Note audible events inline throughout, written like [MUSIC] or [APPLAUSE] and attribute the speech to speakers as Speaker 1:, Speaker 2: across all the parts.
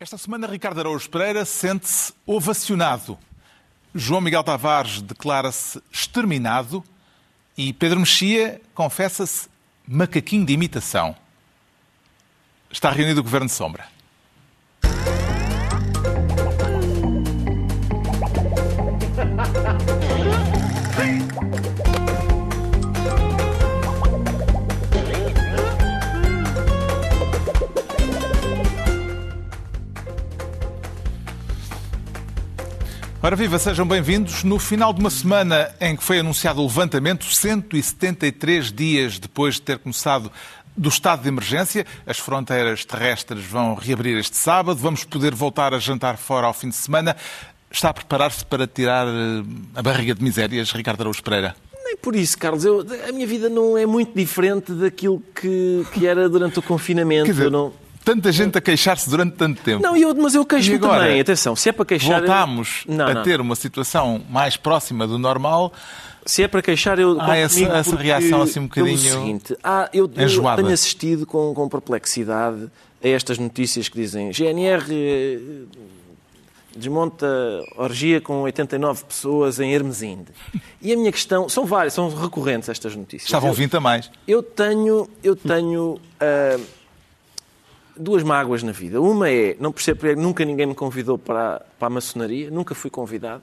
Speaker 1: Esta semana, Ricardo Araújo Pereira sente-se ovacionado. João Miguel Tavares declara-se exterminado e Pedro Mexia confessa-se macaquinho de imitação. Está reunido o Governo de Sombra. Ora viva, sejam bem-vindos. No final de uma semana em que foi anunciado o levantamento, 173 dias depois de ter começado do estado de emergência, as fronteiras terrestres vão reabrir este sábado, vamos poder voltar a jantar fora ao fim de semana. Está a preparar-se para tirar eh, a barriga de misérias, Ricardo Araújo Pereira?
Speaker 2: Nem por isso, Carlos. Eu, a minha vida não é muito diferente daquilo que, que era durante o confinamento.
Speaker 1: Dizer,
Speaker 2: não...
Speaker 1: tanta gente a queixar-se durante tanto tempo.
Speaker 2: Não, eu, mas eu queixo-me
Speaker 1: agora,
Speaker 2: também. Atenção, se é para queixar...
Speaker 1: Voltámos
Speaker 2: Não,
Speaker 1: a
Speaker 2: não.
Speaker 1: ter uma situação mais próxima do normal.
Speaker 2: Se é para queixar, eu
Speaker 1: Há essa- essa reação assim um bocadinho
Speaker 2: seguinte, há- eu, eu tenho assistido com, com perplexidade a estas notícias que dizem GNR eh, desmonta orgia com 89 pessoas em Hermesinde. E a minha questão... São várias, são recorrentes estas notícias.
Speaker 1: Estavam
Speaker 2: Eu-
Speaker 1: 20 a mais.
Speaker 2: Eu tenho, eu tenho ah, duas mágoas na vida. Uma é, não percebo porque nunca ninguém me convidou para, para a maçonaria, nunca fui convidado.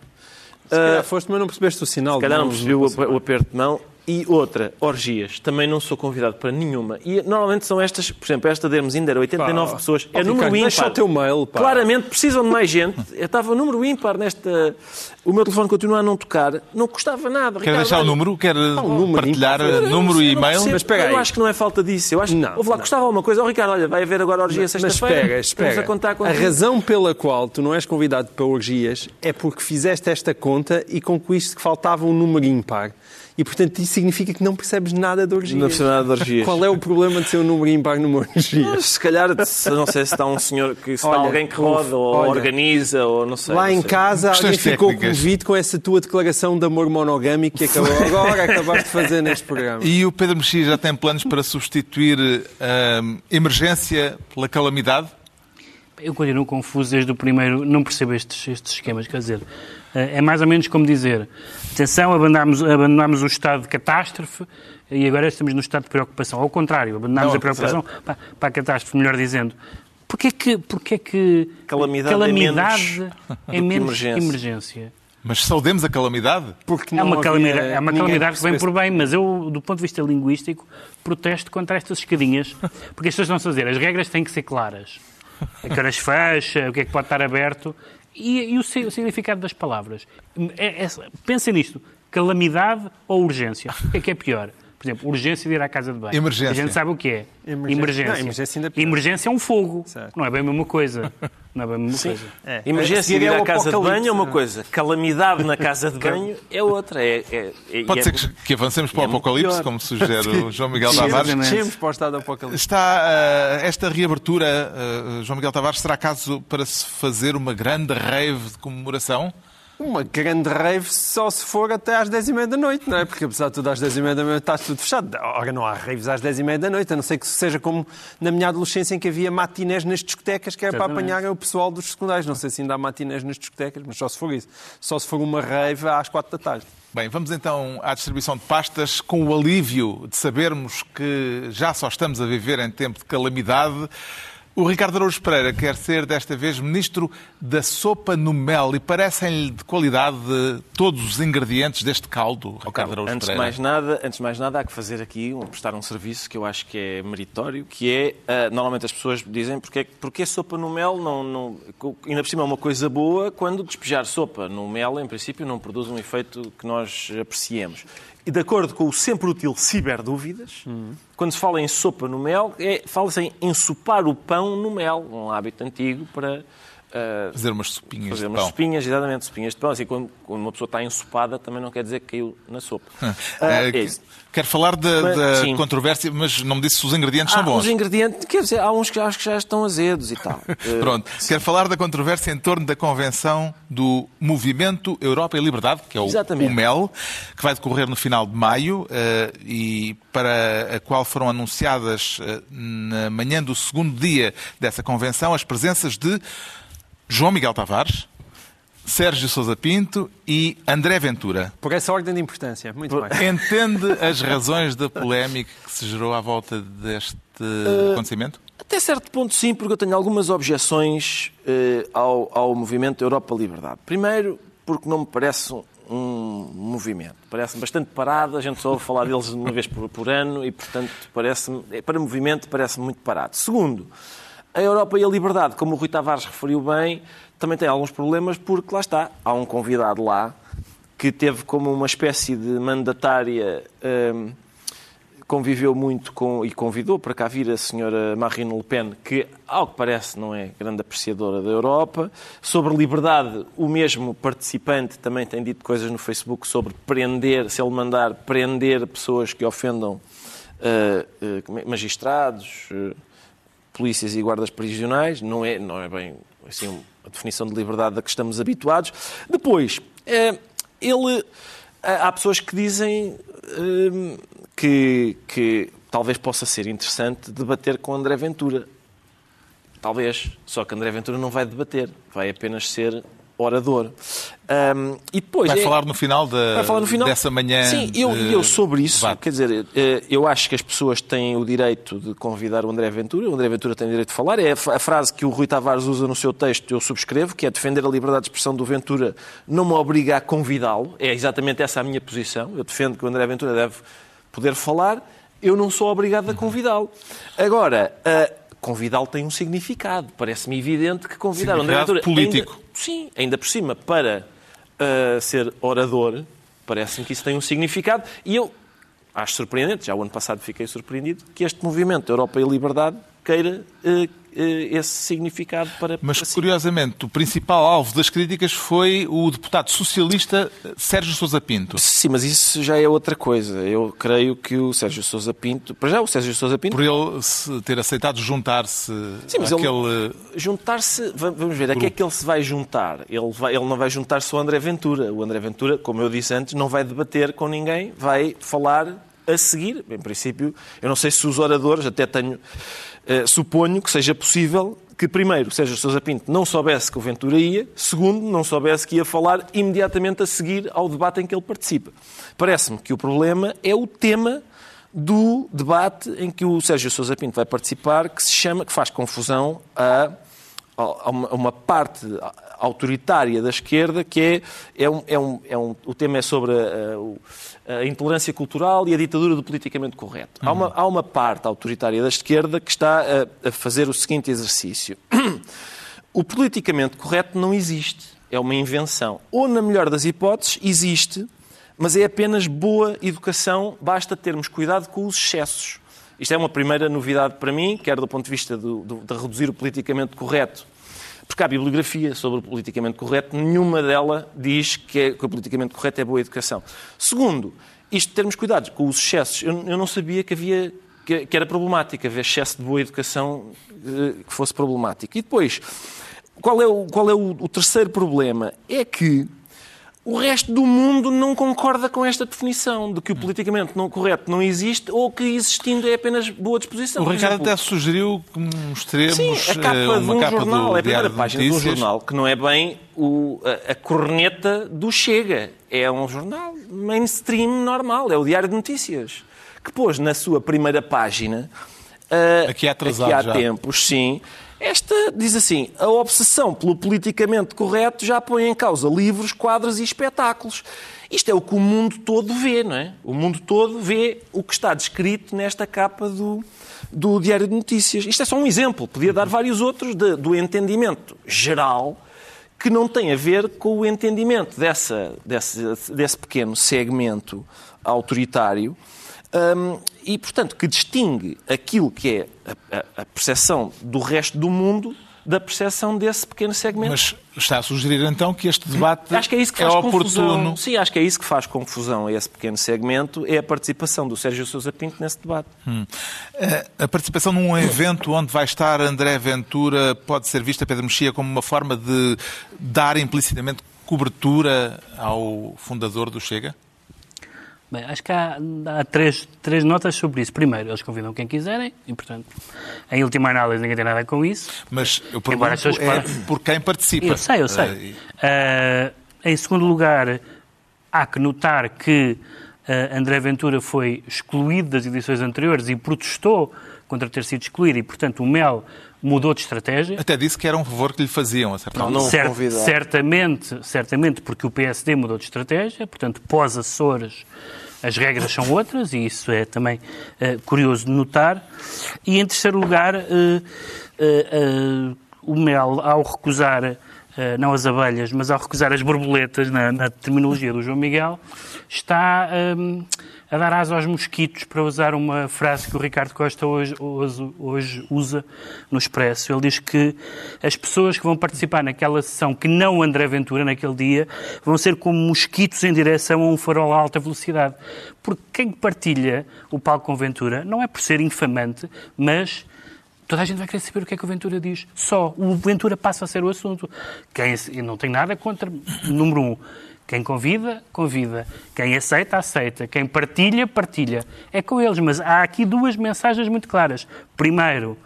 Speaker 3: Se calhar foste, mas não percebeste o sinal.
Speaker 2: Se calhar não percebi o, o aperto de mão. E outra, orgias. Também não sou convidado para nenhuma. E normalmente são estas, por exemplo, esta de Hermes ainda era 89
Speaker 3: Pá,
Speaker 2: pessoas.
Speaker 3: ó,
Speaker 2: É número
Speaker 3: Ricardo,
Speaker 2: ímpar.
Speaker 3: deixa o teu mail, pá.
Speaker 2: Claramente precisam de mais gente. Eu [LAUGHS] estava número ímpar nesta. O meu telefone continua a não tocar. Não custava nada.
Speaker 1: Quer
Speaker 2: Ricardo,
Speaker 1: deixar o número? Quer
Speaker 3: número
Speaker 1: partilhar
Speaker 3: ímpar.
Speaker 1: número e
Speaker 2: eu não
Speaker 1: e-mail?
Speaker 3: Mas
Speaker 2: Eu
Speaker 3: aí.
Speaker 2: acho que não é falta disso. Eu acho que
Speaker 3: Não,
Speaker 2: houve lá,
Speaker 3: não.
Speaker 2: custava alguma coisa. Oh, Ricardo, olha, vai haver agora orgia
Speaker 3: Mas
Speaker 2: sexta-feira.
Speaker 3: espera,
Speaker 2: Estamos
Speaker 3: espera.
Speaker 2: a contar
Speaker 3: A razão pela qual tu não és convidado para orgias é porque fizeste esta conta e concluíste que faltava um número ímpar. E, portanto, isso significa que não percebes nada de orgias.
Speaker 2: Não percebo nada de orgias.
Speaker 3: Qual é o problema de ser um número ímpar numa orgia?
Speaker 2: Se calhar, se- não sei se está um senhor, que se está
Speaker 3: Olha,
Speaker 2: alguém que roda ou
Speaker 3: olha,
Speaker 2: organiza ou não sei.
Speaker 3: Lá
Speaker 2: não
Speaker 3: em
Speaker 2: sei.
Speaker 3: casa
Speaker 1: Questões
Speaker 3: alguém ficou
Speaker 1: técnicas.
Speaker 3: comovido com essa tua declaração de amor monogâmico que acabou [LAUGHS] agora acabaste de fazer neste programa.
Speaker 1: E o Pedro Mexia já tem planos para substituir a emergência pela calamidade?
Speaker 4: Eu continuo confuso desde o primeiro, não percebo estes, estes esquemas, quer dizer, é mais ou menos como dizer, atenção, abandonámos, abandonámos o estado de catástrofe e agora estamos no estado de preocupação. Ao contrário, abandonámos
Speaker 1: Não,
Speaker 4: a preocupação para, para a catástrofe, melhor dizendo. Porquê que, porquê que
Speaker 2: Calamidade é
Speaker 4: calamidade é
Speaker 2: que
Speaker 4: menos,
Speaker 2: emergência.
Speaker 4: emergência?
Speaker 1: Mas saudemos a calamidade?
Speaker 3: Porque
Speaker 4: É uma
Speaker 3: havia
Speaker 4: calamidade, é uma calamidade que vem por bem, mas eu, do ponto de vista linguístico, protesto contra estas escadinhas, porque as pessoas a dizer, as regras têm que ser claras. A que horas fecha, o que é que pode estar aberto, e, e o, si- o significado das palavras. É, é, pensem nisto, calamidade ou urgência? O que é que é pior? Por exemplo, urgência de ir à casa de banho.
Speaker 1: Emergência.
Speaker 4: A gente sabe o que é.
Speaker 3: Emergência.
Speaker 4: Emergência.
Speaker 3: Não, emergência ainda é pior.
Speaker 4: Emergência é um fogo.
Speaker 3: Certo.
Speaker 4: Não é bem a mesma coisa. [LAUGHS] Não é bem coisa.
Speaker 3: É.
Speaker 2: Emergência ir
Speaker 3: é
Speaker 2: à casa de banho é uma coisa, calamidade na casa de banho é outra. É, é, é-
Speaker 1: Pode
Speaker 2: e
Speaker 1: ser
Speaker 2: é-
Speaker 1: que, que avancemos para o
Speaker 2: é
Speaker 1: apocalipse,
Speaker 2: pior.
Speaker 1: como sugere o [LAUGHS] João Miguel
Speaker 3: Sim,
Speaker 1: Tavares.
Speaker 3: Descemos para o estado do apocalipse.
Speaker 1: Está ah, esta reabertura, ah, João Miguel Tavares, será caso para se fazer uma grande rave de comemoração?
Speaker 3: Uma grande rave só se for até às 10h30 da noite, não é? Porque apesar de tudo às 10h30 da noite está tudo fechado. Ora, não há raves às 10h30 da noite, a não ser que seja como na minha adolescência em que havia matinés nas discotecas que era para apanhar o pessoal dos secundários. Não sei se ainda há matinés nas discotecas, mas só se for isso. Só se for uma rave às 4 da tarde.
Speaker 1: Bem, vamos então à distribuição de pastas com o alívio de sabermos que já só estamos a viver em tempo de calamidade. O Ricardo Araújo Pereira quer ser desta vez ministro da sopa no mel e parecem-lhe de qualidade todos os ingredientes deste caldo, Ricardo Araújo
Speaker 2: Antes
Speaker 1: Pereira.
Speaker 2: mais nada, antes de mais nada, há que fazer aqui, um, prestar um serviço que eu acho que é meritório, que é, ah, normalmente as pessoas dizem porque, porque sopa no mel não, não... Ainda por cima é uma coisa boa quando despejar sopa no mel, em princípio, não produz um efeito que nós apreciemos. De acordo com o sempre útil ciberdúvidas, quando se fala em sopa no mel, é, fala-se em ensopar o pão no mel, um hábito antigo para Uh,
Speaker 1: fazer umas sopinhas
Speaker 2: fazer
Speaker 1: de
Speaker 2: umas
Speaker 1: pão.
Speaker 2: sopinhas, exatamente, sopinhas de pão. Assim, quando, quando uma pessoa está ensopada, também não quer dizer que caiu na sopa. Uh, [LAUGHS] é isso.
Speaker 1: Quero falar da,
Speaker 2: Mas,
Speaker 1: da
Speaker 2: sim.
Speaker 1: controvérsia, mas não me disse se os ingredientes são
Speaker 2: Ah,
Speaker 1: bons.
Speaker 2: os ingredientes, quer dizer, há uns que acho que já estão azedos e tal. [LAUGHS]
Speaker 1: Pronto, quero falar da controvérsia em torno da convenção do Movimento Europa e Liberdade, que é o, o MEL, que vai decorrer no final de maio e para a qual foram anunciadas na manhã do segundo dia dessa convenção as presenças de João Miguel Tavares, Sérgio Sousa Pinto e André Ventura.
Speaker 3: Por essa ordem de importância. Muito bem.
Speaker 1: Entende as razões da polémica que se gerou à volta deste acontecimento?
Speaker 2: Até certo ponto, sim, porque eu tenho algumas objeções eh, ao, ao movimento Europa Liberdade. Primeiro, porque não me parece um, um movimento. Parece bastante parado, a gente só ouve falar deles uma vez por, por ano e, portanto, parece para movimento parece muito parado. Segundo, a Europa e a Liberdade, como o Rui Tavares referiu bem, também tem alguns problemas porque, lá está, há um convidado lá que teve como uma espécie de mandatária. hum, conviveu muito com e convidou para cá vir a senhora Marine Le Pen, que, ao que parece, não é grande apreciadora da Europa. Sobre liberdade, o mesmo participante também tem dito coisas no Facebook sobre prender, se ele mandar prender pessoas que ofendam como é? magistrados, eh, polícias e guardas prisionais. Não é, não é bem assim, a definição de liberdade a que estamos habituados. Depois, eh, ele. Há há pessoas que dizem hum, que, que talvez possa ser interessante debater com André Ventura. Talvez. Só que André Ventura não vai debater. Vai apenas ser orador. Hum, e depois
Speaker 1: Vai
Speaker 2: é-
Speaker 1: falar no final, da,
Speaker 2: Vai falar no final.
Speaker 1: dessa manhã.
Speaker 2: Sim, eu,
Speaker 1: de
Speaker 2: eu sobre isso, quer dizer, eh, eu acho que as pessoas têm o direito de convidar o André Ventura, o André Ventura tem o direito de falar, é a frase que o Rui Tavares usa no seu texto, eu subscrevo, que é defender a liberdade de expressão do Ventura não me obriga a convidá-lo, é exatamente essa a minha posição, eu defendo que o André Ventura deve poder falar, eu não sou obrigado a convidá-lo. Agora, eh, convidá-lo tem um significado, parece-me evidente que convidar André Ventura...
Speaker 1: político.
Speaker 2: ainda- Sim, ainda por cima, para uh, ser orador, parece-me que isso tem um significado. E eu acho surpreendente, já o ano passado fiquei surpreendido, que este movimento Europa e Liberdade queira uh, uh, esse significado para.
Speaker 1: Mas, curiosamente, o principal alvo das críticas foi o deputado socialista Sérgio Sousa Pinto.
Speaker 2: Sim, mas isso já é outra coisa. Eu creio que o Sérgio Sousa Pinto. Para já, o Sérgio Sousa Pinto.
Speaker 1: Por ele ter aceitado juntar-se
Speaker 2: Sim, mas ele-
Speaker 1: àquele...
Speaker 2: Juntar-se, va- vamos ver, a que é que ele se vai juntar? Ele, vai- ele não vai juntar-se ao André Ventura. O André Ventura, como eu disse antes, não vai debater com ninguém, vai falar a seguir. Em princípio, eu não sei se os oradores, até tenho, eh, suponho que seja possível que, primeiro, Sérgio Sousa Pinto não soubesse que o Ventura ia, segundo, não soubesse que ia falar imediatamente a seguir ao debate em que ele participa. Parece-me que o problema é o tema do debate em que o Sérgio Sousa Pinto vai participar, que se chama, que faz confusão a, a uma, parte autoritária da esquerda, que é, é, um, é, um, é um, o tema é sobre a, a- intolerância cultural e a ditadura do politicamente correto. Há, uma, há uma parte autoritária da esquerda que está a, a fazer o seguinte exercício. [CLEARS THROAT] O politicamente correto não existe. É uma invenção. Ou, na melhor das hipóteses, existe, mas é apenas boa educação, basta termos cuidado com os excessos. Isto é uma primeira novidade para mim, quer do ponto de vista do- do- de reduzir o politicamente correto, porque há bibliografia sobre o politicamente correto, nenhuma dela diz que, é, que o politicamente correto é boa educação. Segundo, isto termos cuidado com os excessos, eu, eu não sabia que havia que, que era problemático haver excesso de boa educação eh, que fosse problemático. E depois, qual é, o, qual é o, o terceiro problema? É que o resto do mundo não concorda com esta definição de que o politicamente não correto não existe ou que existindo é apenas boa disposição.
Speaker 1: O Ricardo
Speaker 2: exemplo,
Speaker 1: até sugeriu que mostremos
Speaker 2: Sim, a capa
Speaker 1: eh,
Speaker 2: de
Speaker 1: uma
Speaker 2: um
Speaker 1: capa
Speaker 2: jornal,
Speaker 1: do
Speaker 2: é a primeira página de um
Speaker 1: Notícias.
Speaker 2: jornal que não é bem o- a, a corneta do Chega. É um jornal mainstream normal, é o Diário de Notícias, que pôs na sua primeira página, ah,
Speaker 1: Aqui é atrasado
Speaker 2: aqui há
Speaker 1: já.
Speaker 2: tempos, sim, esta diz assim, a obsessão pelo politicamente correto já põe em causa livros, quadros e espetáculos. Isto é o que o mundo todo vê, não é? O mundo todo vê o que está descrito nesta capa do, do Diário de Notícias. Isto é só um exemplo, podia dar vários outros de- do entendimento geral que não tem a ver com o entendimento dessa, desse, desse pequeno segmento autoritário hum, e, portanto, que distingue aquilo que é a, a- percepção do resto do mundo da percepção desse pequeno segmento.
Speaker 1: Mas está a sugerir então que este debate
Speaker 2: Acho que é isso que faz
Speaker 1: oportuno.
Speaker 2: confusão. Sim, acho que é isso que faz confusão a esse pequeno segmento, é a participação do Sérgio Sousa Pinto nesse debate.
Speaker 1: Hum. A participação num evento onde vai estar André Ventura pode ser vista, Pedro Mexia, como uma forma de dar implicitamente cobertura ao fundador do Chega?
Speaker 4: Bem, acho que há, há, três, três notas sobre isso. Primeiro, eles convidam quem quiserem e, portanto, em última análise, ninguém tem nada com isso.
Speaker 1: Mas eu pergunto é por quem participa.
Speaker 4: Eu sei, eu sei. Uh, em segundo lugar, há que notar que uh, André Ventura foi excluído das edições anteriores e protestou contra ter sido excluído e, portanto, o Mel mudou de estratégia.
Speaker 1: Até disse que era um favor que lhe faziam, a certa
Speaker 2: não, não Cert,
Speaker 4: certamente, certamente porque o PSD mudou de estratégia, portanto, pós-Açores as regras são outras e isso é também uh, curioso de notar. E em terceiro lugar, uh, uh, o Mel, ao recusar, não as abelhas, mas ao recusar as borboletas, na, na terminologia do João Miguel, está a dar asa aos mosquitos, para usar uma frase que o Ricardo Costa hoje, hoje, hoje, usa no Expresso. Ele diz que as pessoas que vão participar naquela sessão, que não André Ventura naquele dia, vão ser como mosquitos em direção a um farol a alta velocidade. Porque quem partilha o palco com Ventura não é por ser infamante, mas Toda a gente vai querer saber o que é que o Ventura diz. Só. O Ventura passa a ser o assunto. Quem não tem nada contra, número um, quem convida, convida. Quem aceita, aceita. Quem partilha, partilha. É com eles. Mas há aqui duas mensagens muito claras. Primeiro,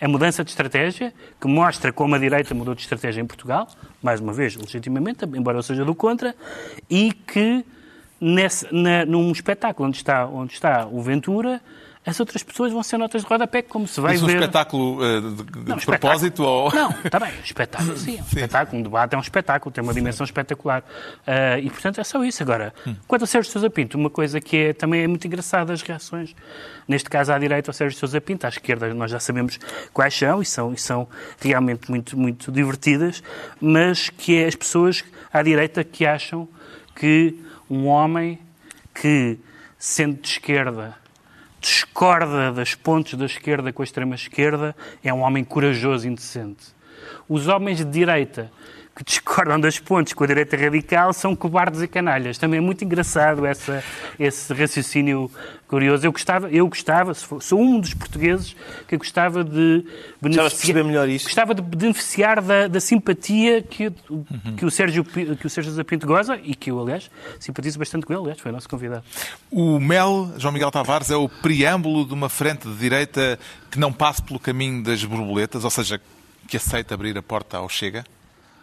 Speaker 4: a mudança de estratégia, que mostra como a direita mudou de estratégia em Portugal, mais uma vez, legitimamente, embora eu seja do contra, e que nesse, na, num espetáculo onde está, onde está o Ventura, as outras pessoas vão ser notas de rodapé, como se vai
Speaker 1: Isso
Speaker 4: ver...
Speaker 1: um espetáculo uh, de, não, de propósito? Ou...
Speaker 4: Não, está bem, espetáculo, sim, é um sim. espetáculo, um debate é um espetáculo, tem uma dimensão espetacular. Uh, e, portanto, é só isso. Agora, hum. quanto a Sérgio Sousa Pinto, uma coisa que é, também é muito engraçada, as reações, neste caso à direita, ao Sérgio Sousa Pinto, à esquerda nós já sabemos quais são, e são, e são realmente muito, muito divertidas, mas que é as pessoas à direita que acham que um homem que, sendo de esquerda, discorda das pontes da esquerda com a extrema-esquerda é um homem corajoso e indecente. Os homens de direita que discordam das pontes com a direita radical são cobardes e canalhas. Também é muito engraçado essa, esse raciocínio curioso. Eu gostava, eu gostava sou um dos portugueses que gostava de
Speaker 2: beneficiar, melhor isso.
Speaker 4: Gostava de beneficiar da, da simpatia que, uhum. que, o Sérgio, que o Sérgio Zapinto goza e que eu, aliás, simpatizo bastante com ele. Aliás, foi o nosso convidado.
Speaker 1: O MEL, João Miguel Tavares, é o preâmbulo de uma frente de direita que não passe pelo caminho das borboletas, ou seja, que aceita abrir a porta ao Chega?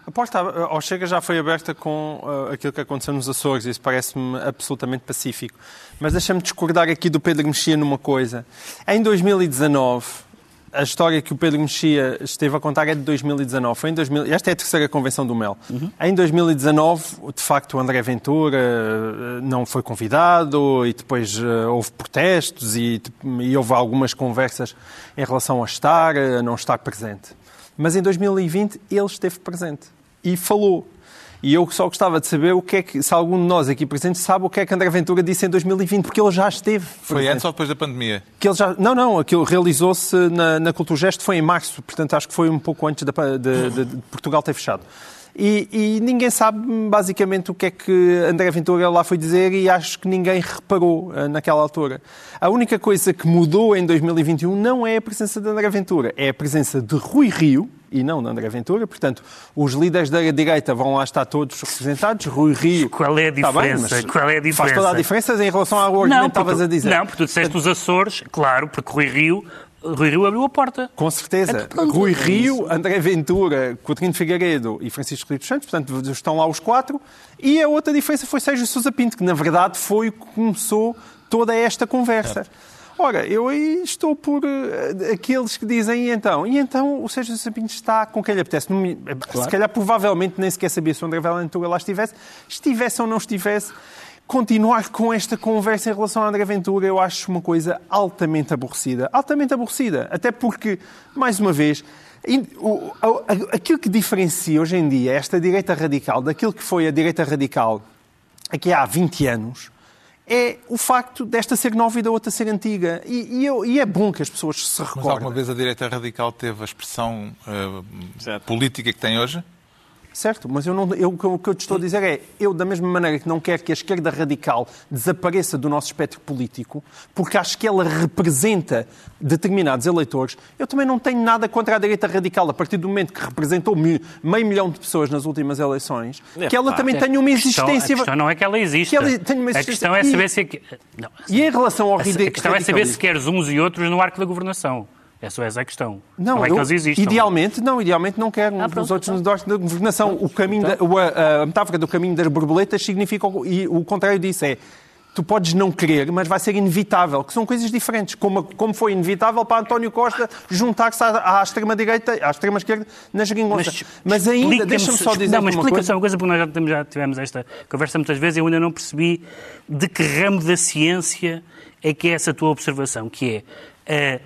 Speaker 3: A porta ao Chega já foi aberta com uh, aquilo que aconteceu nos Açores, isso parece-me absolutamente pacífico. Mas deixa-me discordar aqui do Pedro Mexia numa coisa. Em 2019, a história que o Pedro Mexia esteve a contar é de 2019. Foi em 2000, esta é a terceira convenção do MEL. Uhum. Em 2019, de facto, o André Ventura uh, não foi convidado e depois uh, houve protestos e, e houve algumas conversas em relação a estar, a não estar presente. Mas em 2020 ele esteve presente e falou. E eu só gostava de saber o que é que, se algum de nós aqui presentes sabe o que é que André Ventura disse em 2020, porque ele já esteve.
Speaker 1: Foi presente. antes ou depois da pandemia?
Speaker 3: Que ele já, não, não, aquilo realizou-se na, na Culturgesto foi em março, portanto acho que foi um pouco antes de, de, de Portugal ter fechado. E, e, ninguém sabe basicamente o que é que André Ventura lá foi dizer e acho que ninguém reparou uh, naquela altura. A única coisa que mudou em 2021 não é a presença de André Ventura, é a presença de Rui Rio, e não de André Ventura. Portanto, os líderes da direita vão lá estar todos representados. Rui Rio.
Speaker 4: Qual é a diferença? Bem, Qual é a diferença?
Speaker 3: Faz toda a diferença em relação ao argumento que estavas a dizer.
Speaker 4: Não, porque tu disseste os Açores, claro, porque Rui Rio Rui Rio abriu a porta.
Speaker 3: Com certeza. É Rui Rio, André Ventura, Coutinho Figueiredo e Francisco Rito Santos, portanto, estão lá os quatro. E a outra diferença foi Sérgio Sousa Pinto, que na verdade foi que começou toda esta conversa. Ora, eu aí estou por uh, aqueles que dizem, e então? E então o Sérgio Sapinto está com quem lhe apetece. Não, claro. Se calhar, provavelmente, nem sequer sabia se o André Ventura lá estivesse. Estivesse ou não estivesse, continuar com esta conversa em relação a André Ventura eu acho uma coisa altamente aborrecida. Altamente aborrecida. Até porque, mais uma vez, aquilo que diferencia hoje em dia esta direita radical daquilo que foi a direita radical aqui há 20 anos é o facto desta ser nova e da outra ser antiga. E, e eu- e é bom que as pessoas se
Speaker 1: Mas
Speaker 3: recordem.
Speaker 1: alguma vez a direita radical teve a expressão
Speaker 2: Certo.
Speaker 1: política que tem hoje?
Speaker 3: Certo, mas eu não, eu, o que eu- te estou a dizer é, eu da mesma maneira que não quero que a esquerda radical desapareça do nosso espectro político, porque acho que ela representa determinados eleitores, eu também não tenho nada contra a direita radical, a partir do momento que representou mi- meio milhão de pessoas nas últimas eleições,
Speaker 2: É,
Speaker 3: que ela
Speaker 2: pá,
Speaker 3: também
Speaker 4: A
Speaker 3: tenha uma
Speaker 4: questão-
Speaker 3: existência...
Speaker 4: A questão não é que ela existe.
Speaker 3: Que ela uma
Speaker 4: a
Speaker 3: existência-
Speaker 4: questão é
Speaker 3: E-
Speaker 4: saber se... é Não,
Speaker 3: E em relação ao
Speaker 4: a
Speaker 3: radic-
Speaker 4: questão é saber se queres uns e outros no arco da governação. É só essa a questão.
Speaker 3: Não,
Speaker 4: é
Speaker 3: eu-
Speaker 4: que eles existam.
Speaker 3: idealmente não, idealmente não quero
Speaker 4: Ah, pronto,
Speaker 3: os outros
Speaker 4: então.
Speaker 3: nos dólares da governação. O caminho da- o- a, a metáfora do caminho das borboletas significa o, e o contrário disso é tu podes não querer, mas vai ser inevitável, que são coisas diferentes, como, como foi inevitável para António Costa juntar-se à, à extrema-direita, à extrema-esquerda na geringonça. Mas, ainda,
Speaker 4: explica-me
Speaker 3: deixa-me
Speaker 4: se-
Speaker 3: só dizer
Speaker 4: Não, mas
Speaker 3: uma
Speaker 4: explica-me
Speaker 3: coisa.
Speaker 4: uma coisa, porque nós já, já tivemos esta conversa muitas vezes e eu ainda não percebi de que ramo da ciência é que é essa tua observação, que é, eh,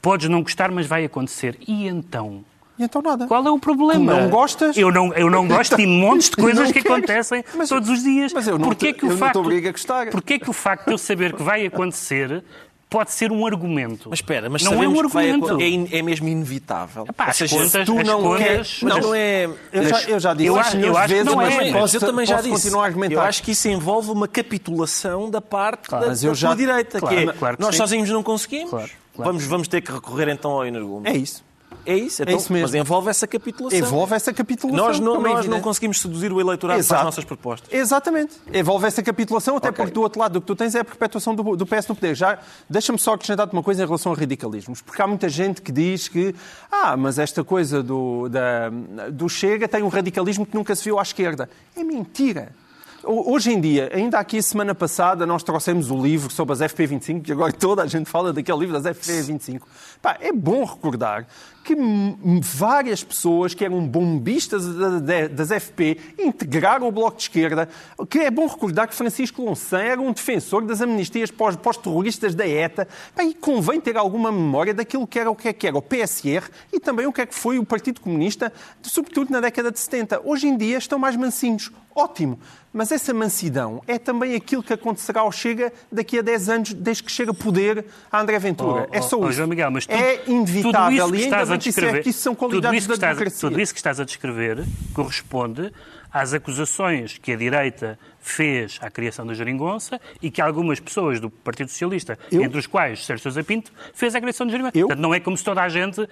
Speaker 4: podes não gostar, mas vai acontecer. E então?
Speaker 3: E então nada.
Speaker 4: Qual é o problema?
Speaker 3: Tu não gostas?
Speaker 4: Eu não, eu não gosto de montes de [LAUGHS] coisas
Speaker 3: não
Speaker 4: que acontecem
Speaker 3: Mas-
Speaker 4: todos os dias.
Speaker 3: mas eu não
Speaker 4: Porquê
Speaker 3: te-
Speaker 4: que o
Speaker 3: eu não te
Speaker 4: facto,
Speaker 3: obrigo a gostar.
Speaker 4: Porquê que o facto de eu saber que vai acontecer pode ser um argumento?
Speaker 2: Mas espera, mas
Speaker 4: não é um argumento.
Speaker 2: é, in- é mesmo inevitável.
Speaker 4: Epá,
Speaker 2: Ou seja,
Speaker 4: contas,
Speaker 3: tu
Speaker 4: as
Speaker 3: não
Speaker 4: contas-
Speaker 3: queres-
Speaker 2: Mas
Speaker 3: Não.
Speaker 2: não é.
Speaker 3: Eu já, eu já disse
Speaker 4: Eu
Speaker 3: isso
Speaker 4: acho- eu acho
Speaker 3: de
Speaker 4: que
Speaker 3: vezes,
Speaker 4: não
Speaker 3: mas
Speaker 4: é.
Speaker 3: posso,
Speaker 2: eu também já disse.
Speaker 3: continuar a argumentar.
Speaker 2: Eu acho que isso envolve uma capitulação da parte da,
Speaker 3: mas eu
Speaker 2: da
Speaker 3: já-
Speaker 2: tua direita,
Speaker 4: Claro,
Speaker 2: que é
Speaker 4: claro que
Speaker 2: nós
Speaker 4: sim.
Speaker 2: sozinhos não conseguimos.
Speaker 4: Claro, claro.
Speaker 2: Vamos, vamos ter que recorrer então ao energúmeno.
Speaker 3: É isso.
Speaker 2: É isso, então,
Speaker 3: isso mesmo.
Speaker 2: mas envolve essa capitulação.
Speaker 3: Envolve essa capitulação.
Speaker 2: Nós, não,
Speaker 3: é
Speaker 2: nós não
Speaker 3: evidente.
Speaker 2: conseguimos seduzir o eleitorado para
Speaker 3: Exato.
Speaker 2: as nossas propostas.
Speaker 3: Exatamente. Envolve essa capitulação, até
Speaker 2: Ok.
Speaker 3: porque do outro lado do que tu tens é a perpetuação do, do PS no poder. Já deixa-me só acrescentar-te uma coisa em relação a radicalismos, porque há muita gente que diz que ah, mas esta coisa do, da, do Chega tem um radicalismo que nunca se viu à esquerda. É mentira. Ho- Hoje em dia, ainda aqui semana passada, nós trouxemos o livro sobre as FP25, que agora toda a gente fala daquele livro das FP25. Pá, é bom recordar que várias pessoas que eram bombistas da- da- das FP integraram o Bloco de Esquerda. Que é bom recordar que Francisco Louçã era um defensor das amnistias pós- pós-terroristas da ETA. E convém ter alguma memória daquilo que era o que é que era o PSR e também o que é que foi o Partido Comunista, sobretudo na década de 70. Hoje em dia estão mais mansinhos. Ótimo. Mas essa mansidão é também aquilo que acontecerá ao Chega daqui a 10 anos, desde que chega poder a André Ventura.
Speaker 4: Oh,
Speaker 3: é só
Speaker 4: oh, oh,
Speaker 3: isso.
Speaker 4: João Miguel, mas tu-
Speaker 3: é
Speaker 4: tudo
Speaker 3: inevitável
Speaker 4: isso que
Speaker 3: e
Speaker 4: estás a
Speaker 3: é,
Speaker 4: descrever,
Speaker 3: que isso são
Speaker 4: tudo isso
Speaker 3: da
Speaker 4: que estás, tudo isso que estás a descrever corresponde às acusações que a direita fez à criação da geringonça e que algumas pessoas do Partido Socialista,
Speaker 3: Eu?
Speaker 4: entre os quais Sérgio Sousa Pinto, fez à criação da geringonça.
Speaker 3: Eu?
Speaker 4: Portanto, não é como se toda a gente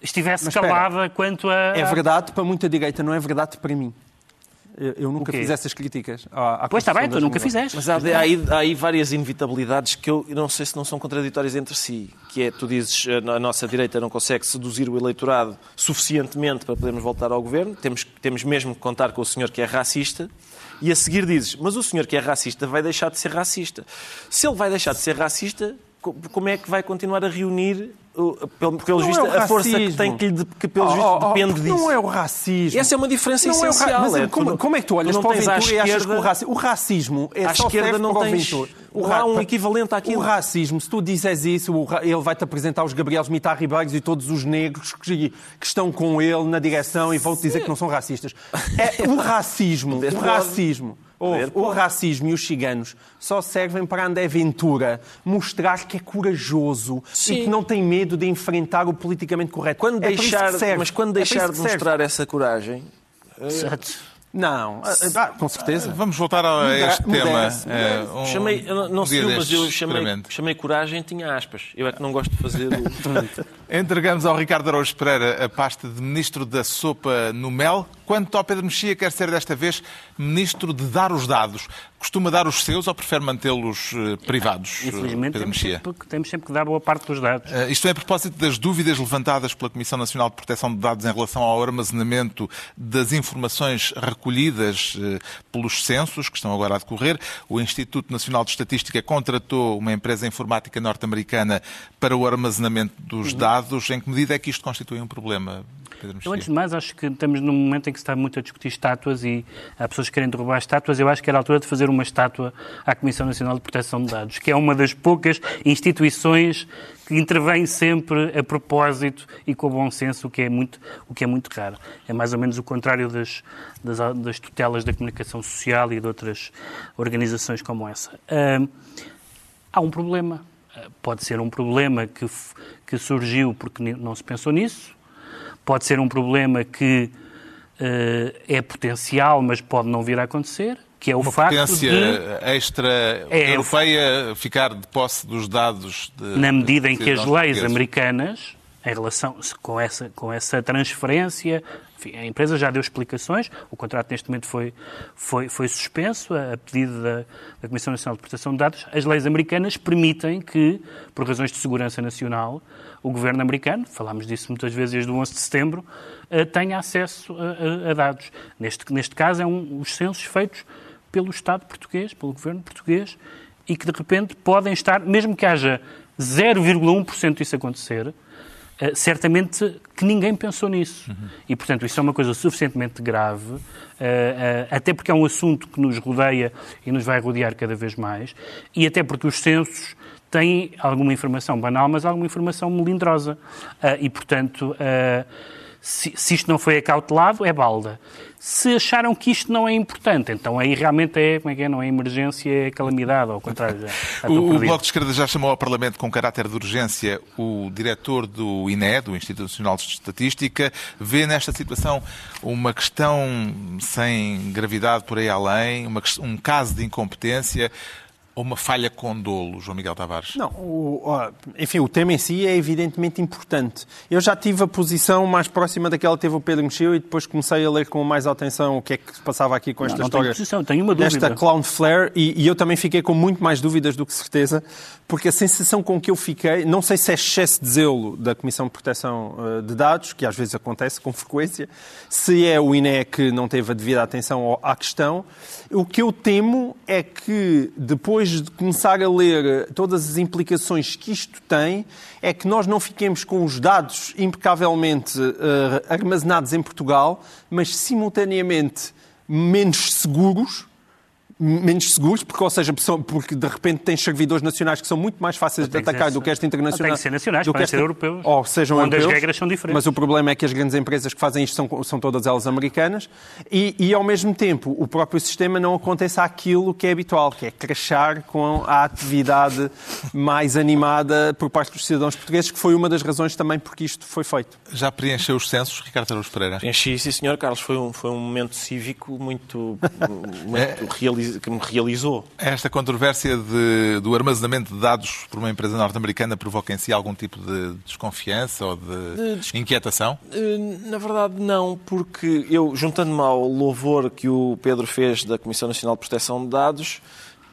Speaker 4: estivesse
Speaker 3: Mas espera,
Speaker 4: calada quanto a...
Speaker 3: É verdade para muita direita, não é verdade para mim. Eu, eu nunca fiz essas críticas. À, à
Speaker 4: Pois está bem, tu nunca fizeste.
Speaker 2: Mas há, há aí, há aí várias inevitabilidades que eu não sei se não são contraditórias entre si. Que é, tu dizes, a nossa direita não consegue seduzir o eleitorado suficientemente para podermos voltar ao governo, temos, temos mesmo que contar com o senhor que é racista, e a seguir dizes, mas o senhor que é racista vai deixar de ser racista. Se ele vai deixar de ser racista, como é que vai continuar a reunir, o- pelo, pelo
Speaker 3: Não
Speaker 2: visto,
Speaker 3: é o
Speaker 2: a força que tem que, lhe que
Speaker 3: Oh, oh, oh,
Speaker 2: depende
Speaker 3: porque
Speaker 2: disso?
Speaker 3: Não é o racismo.
Speaker 2: Essa é uma diferença
Speaker 3: Não é o
Speaker 2: essencial.
Speaker 3: Mas
Speaker 2: é,
Speaker 3: como,
Speaker 2: tu-
Speaker 3: como é que tu olhas
Speaker 2: não
Speaker 3: para o Ventura e achas que
Speaker 2: esquerda-
Speaker 3: o racismo, o racismo é
Speaker 2: À
Speaker 3: só
Speaker 2: esquerda não
Speaker 3: para o
Speaker 2: tens-
Speaker 3: Ventura?
Speaker 2: não há um equivalente àquilo.
Speaker 3: O racismo, se tu dizes isso, o ele vai-te apresentar os Gabriel Mitar Ribeiros e todos os negros que, que estão com ele na direção e vão-te dizer que não são racistas. É, [LAUGHS] o racismo, o racismo... Ouve, o racismo e os ciganos só servem para André Ventura mostrar que é corajoso e
Speaker 2: Sim.
Speaker 3: que não tem medo de enfrentar o politicamente correto.
Speaker 2: Quando
Speaker 3: É para isso que
Speaker 2: deixar,
Speaker 3: serve.
Speaker 2: mas quando
Speaker 3: É
Speaker 2: deixar
Speaker 3: que
Speaker 2: de
Speaker 3: serve.
Speaker 2: mostrar essa coragem,
Speaker 4: Exato.
Speaker 3: Não, ah, ah, com certeza.
Speaker 1: Vamos voltar a este tema.
Speaker 3: mudece,
Speaker 1: eh, um
Speaker 2: chamei, não, sei, mas eu chamei, chamei coragem, tinha aspas. Eu é que não gosto de fazer o... [LAUGHS]
Speaker 1: Entregamos ao Ricardo Araújo Pereira a pasta de Ministro da Sopa no Mel, quanto ao Pedro Mexia quer ser desta vez Ministro de dar os dados. Costuma dar os seus ou prefere mantê-los eh, privados, eh,
Speaker 4: Infelizmente,
Speaker 1: Pedro
Speaker 4: temos
Speaker 1: Mexia?
Speaker 4: sempre, temos sempre que dar boa parte dos dados.
Speaker 1: Eh, Isto é a propósito das dúvidas levantadas pela Comissão Nacional de Proteção de Dados em relação ao armazenamento das informações recolhidas eh, pelos censos, que estão agora a decorrer. O Instituto Nacional de Estatística contratou uma empresa informática norte-americana para o armazenamento dos dados. Em que medida é que isto constitui um problema? Pedro Mexia?
Speaker 4: antes de mais, acho que estamos num momento em que se está muito a discutir estátuas e há pessoas que querem derrubar estátuas. Eu acho que era a altura de fazer uma estátua à Comissão Nacional de Proteção de Dados, que é uma das poucas instituições que intervém sempre a propósito e com bom senso, o que é muito, o que é muito raro. É mais ou menos o contrário das, das, das tutelas da comunicação social e de outras organizações como essa. Há um problema. Ah, Pode ser um problema que, que surgiu porque não se pensou nisso, pode ser um problema que eh, é potencial, mas pode não vir a acontecer, que é o
Speaker 1: Uma
Speaker 4: facto
Speaker 1: potência
Speaker 4: de,
Speaker 1: extra-europeia ficar de posse dos dados de,
Speaker 4: na medida em que as leis
Speaker 1: portugueses.
Speaker 4: americanas, em relação com essa, com essa transferência, enfim, a empresa já deu explicações, o contrato neste momento foi, foi, foi suspenso a, pedido da, da Comissão Nacional de Proteção de Dados. As leis americanas permitem que, por razões de segurança nacional, o governo americano, falámos disso muitas vezes desde o 11 de setembro, eh, tenha acesso a, a- a dados. Neste, neste caso, é um, os censos feitos pelo Estado português, pelo governo português, e que de repente podem estar, mesmo que haja 0,1% disso acontecer, eh, certamente que ninguém pensou nisso. E, portanto, isso é uma coisa suficientemente grave, eh, eh, até porque é um assunto que nos rodeia e nos vai rodear cada vez mais, e até porque os censos têm alguma informação banal, mas alguma informação melindrosa. E, portanto, se, se isto não foi acautelado, é balda. Se acharam que isto não é importante, então aí realmente é, como é que é, não é emergência, é calamidade, ou ao contrário. Já,
Speaker 1: O, o. Bloco de Esquerda já chamou ao Parlamento com caráter de urgência o diretor do INE, do Instituto Nacional de Estatística. Vê nesta situação uma questão sem gravidade por aí além, uma um caso de incompetência ou uma falha com dolo, João Miguel Tavares?
Speaker 3: Não, o- enfim, o tema em si é evidentemente importante. Eu já tive a posição mais próxima daquela que teve o Pedro Mexeu e depois comecei a ler com mais atenção o que é que se passava aqui com esta
Speaker 4: não tenho
Speaker 3: história.
Speaker 4: posição, tenho uma
Speaker 3: Desta
Speaker 4: dúvida.
Speaker 3: clown flare e, e eu também fiquei com muito mais dúvidas do que certeza, porque a sensação com que eu fiquei, não sei se é excesso de zelo da Comissão de Proteção eh, de Dados, que às vezes acontece com [LAUGHS] frequência, se é o INE que não teve a devida atenção à questão, o que eu temo é que depois de começar a ler todas as implicações que isto tem, é que nós não fiquemos com os dados impecavelmente eh, armazenados em Portugal, mas simultaneamente menos seguros menos seguros, porque, ou seja, porque de repente tens servidores nacionais que são muito mais fáceis de
Speaker 4: que
Speaker 3: atacar
Speaker 4: ser-
Speaker 3: do que esta internacional.
Speaker 4: Tem que ser nacionais,
Speaker 3: do que esta-
Speaker 4: ser europeus.
Speaker 3: Ou sejam
Speaker 4: Onde as
Speaker 3: europeus.
Speaker 4: regras são diferentes.
Speaker 3: Mas o problema é que as grandes empresas que fazem isto são, são todas elas americanas e, e, ao mesmo tempo, o próprio sistema não acontece aquilo que é habitual, que é crachar com a atividade mais animada por parte dos cidadãos portugueses, que foi uma das razões também porque isto foi feito.
Speaker 1: Já preencheu os censos, Ricardo Araújo Pereira?
Speaker 2: Enchi, sim, senhor Carlos. Foi um, foi um momento cívico muito, muito [LAUGHS] que me realizou.
Speaker 1: Esta controvérsia de- do armazenamento de dados por uma empresa norte-americana provoca em si algum tipo de desconfiança ou de,
Speaker 2: De
Speaker 1: inquietação?
Speaker 2: Eh, Na verdade, não, porque eu, juntando-me ao louvor que o Pedro fez da Comissão Nacional de Proteção de Dados,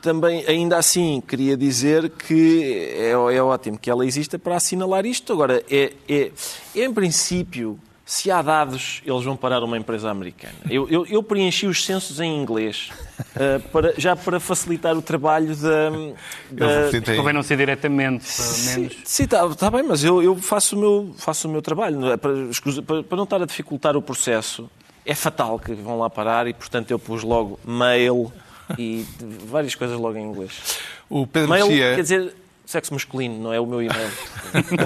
Speaker 2: também, ainda assim, queria dizer que é, é ótimo que ela exista para assinalar isto. Agora, é, é, em princípio, se há dados, eles vão parar uma empresa americana. Eu, eu, eu preenchi os censos em inglês, eh, para, já para facilitar o trabalho da... da-
Speaker 1: tentei-
Speaker 4: Convém não ser diretamente, pelo menos.
Speaker 2: Sim, está bem, mas eu, eu faço, o meu, faço o meu trabalho. é? Para, para- para não estar a dificultar o processo, é fatal que vão lá parar e, portanto, eu pus logo mail e várias coisas logo em inglês.
Speaker 1: O Pedro
Speaker 2: Mail
Speaker 1: Mexia,
Speaker 2: quer dizer sexo masculino, não é o meu e-mail.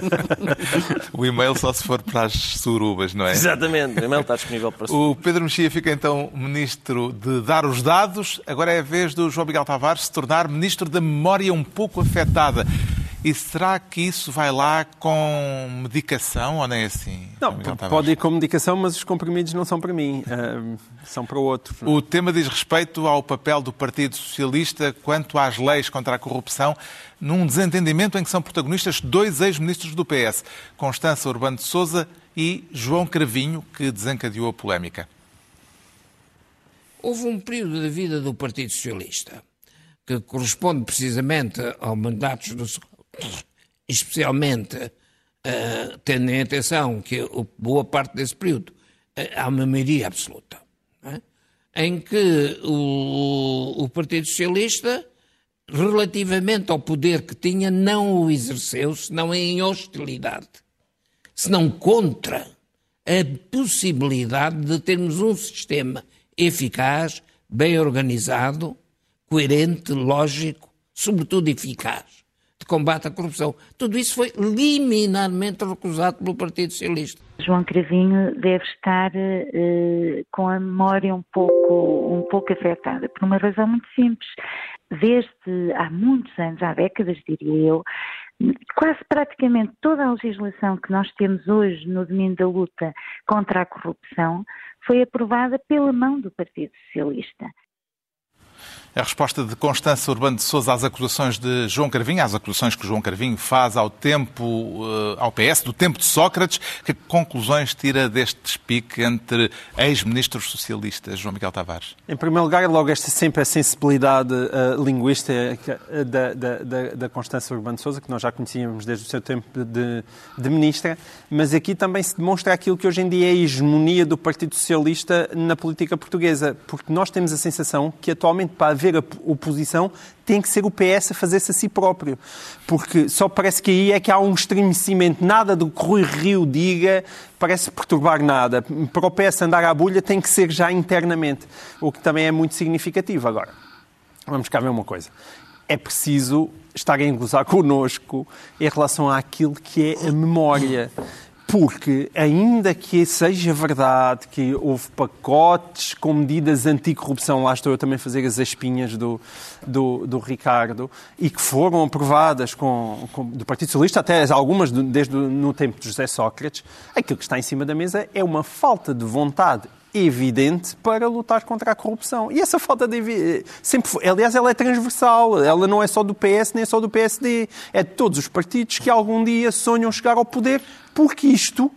Speaker 2: [LAUGHS]
Speaker 1: o e-mail só se for para as surubas, não é?
Speaker 2: Exatamente, o e-mail está disponível para
Speaker 1: O Pedro Mexia fica então ministro de dar os dados. Agora é a vez do João Miguel Tavares se tornar ministro da memória um pouco afetada. E será que isso vai lá com medicação ou nem é assim?
Speaker 3: Não,
Speaker 1: Tavares?
Speaker 3: pode ir com medicação, mas os comprimidos não são para mim, ah, são para o outro.
Speaker 1: O tema diz respeito ao papel do Partido Socialista quanto às leis contra a corrupção, num desentendimento em que são protagonistas dois ex-ministros do PS, Constança Urbano de Souza e João Cravinho, que desencadeou a polémica.
Speaker 5: Houve um período da vida do Partido Socialista que corresponde precisamente ao mandatos do especialmente eh, tendo em atenção que o- boa parte desse período eh, há uma maioria absoluta, é? em que o, o Partido Socialista, relativamente ao poder que tinha, não o exerceu, senão em hostilidade, senão contra a possibilidade de termos um sistema eficaz, bem organizado, coerente, lógico, sobretudo eficaz, de combate à corrupção. Tudo isso foi liminarmente recusado pelo Partido Socialista.
Speaker 6: João Cravinho deve estar uh, com a memória um pouco, um pouco afetada, por uma razão muito simples. Desde há muitos anos, há décadas, diria eu, quase praticamente toda a legislação que nós temos hoje no domínio da luta contra a corrupção foi aprovada pela mão do Partido Socialista.
Speaker 1: A resposta de Constança Urbano de Sousa às acusações de João Carvinho, às acusações que João Carvinho faz ao tempo, eh, ao PS, do tempo de Sócrates, que conclusões tira deste despique entre ex-ministros socialistas, João Miguel Tavares?
Speaker 3: Em primeiro lugar, logo esta sempre a sensibilidade uh, linguística da, da, da, da Constança Urbano de Sousa, que nós já conhecíamos desde o seu tempo de, de ministra, mas aqui também se demonstra aquilo que hoje em dia é a hegemonia do Partido Socialista na política portuguesa, porque nós temos a sensação que atualmente para haver oposição, tem que ser o PS a fazer-se a si próprio. Porque só parece que aí é que há um estremecimento. Nada do que Rui Rio diga parece perturbar nada. Para o PS andar à bulha tem que ser já internamente. O que também é muito significativo. Agora, vamos cá ver uma coisa. É preciso estarem a gozar connosco em relação àquilo que é a memória porque, ainda que seja verdade que houve pacotes com medidas anticorrupção, lá estou eu também a fazer as espinhas do, do, do Ricardo, e que foram aprovadas com, com, do Partido Socialista, até algumas desde no tempo de José Sócrates, aquilo que está em cima da mesa é uma falta de vontade evidente para lutar contra a corrupção. E essa falta de sempre aliás, ela é transversal, ela não é só do PS nem só do PSD, é de todos os partidos que algum dia sonham chegar ao poder, porque isto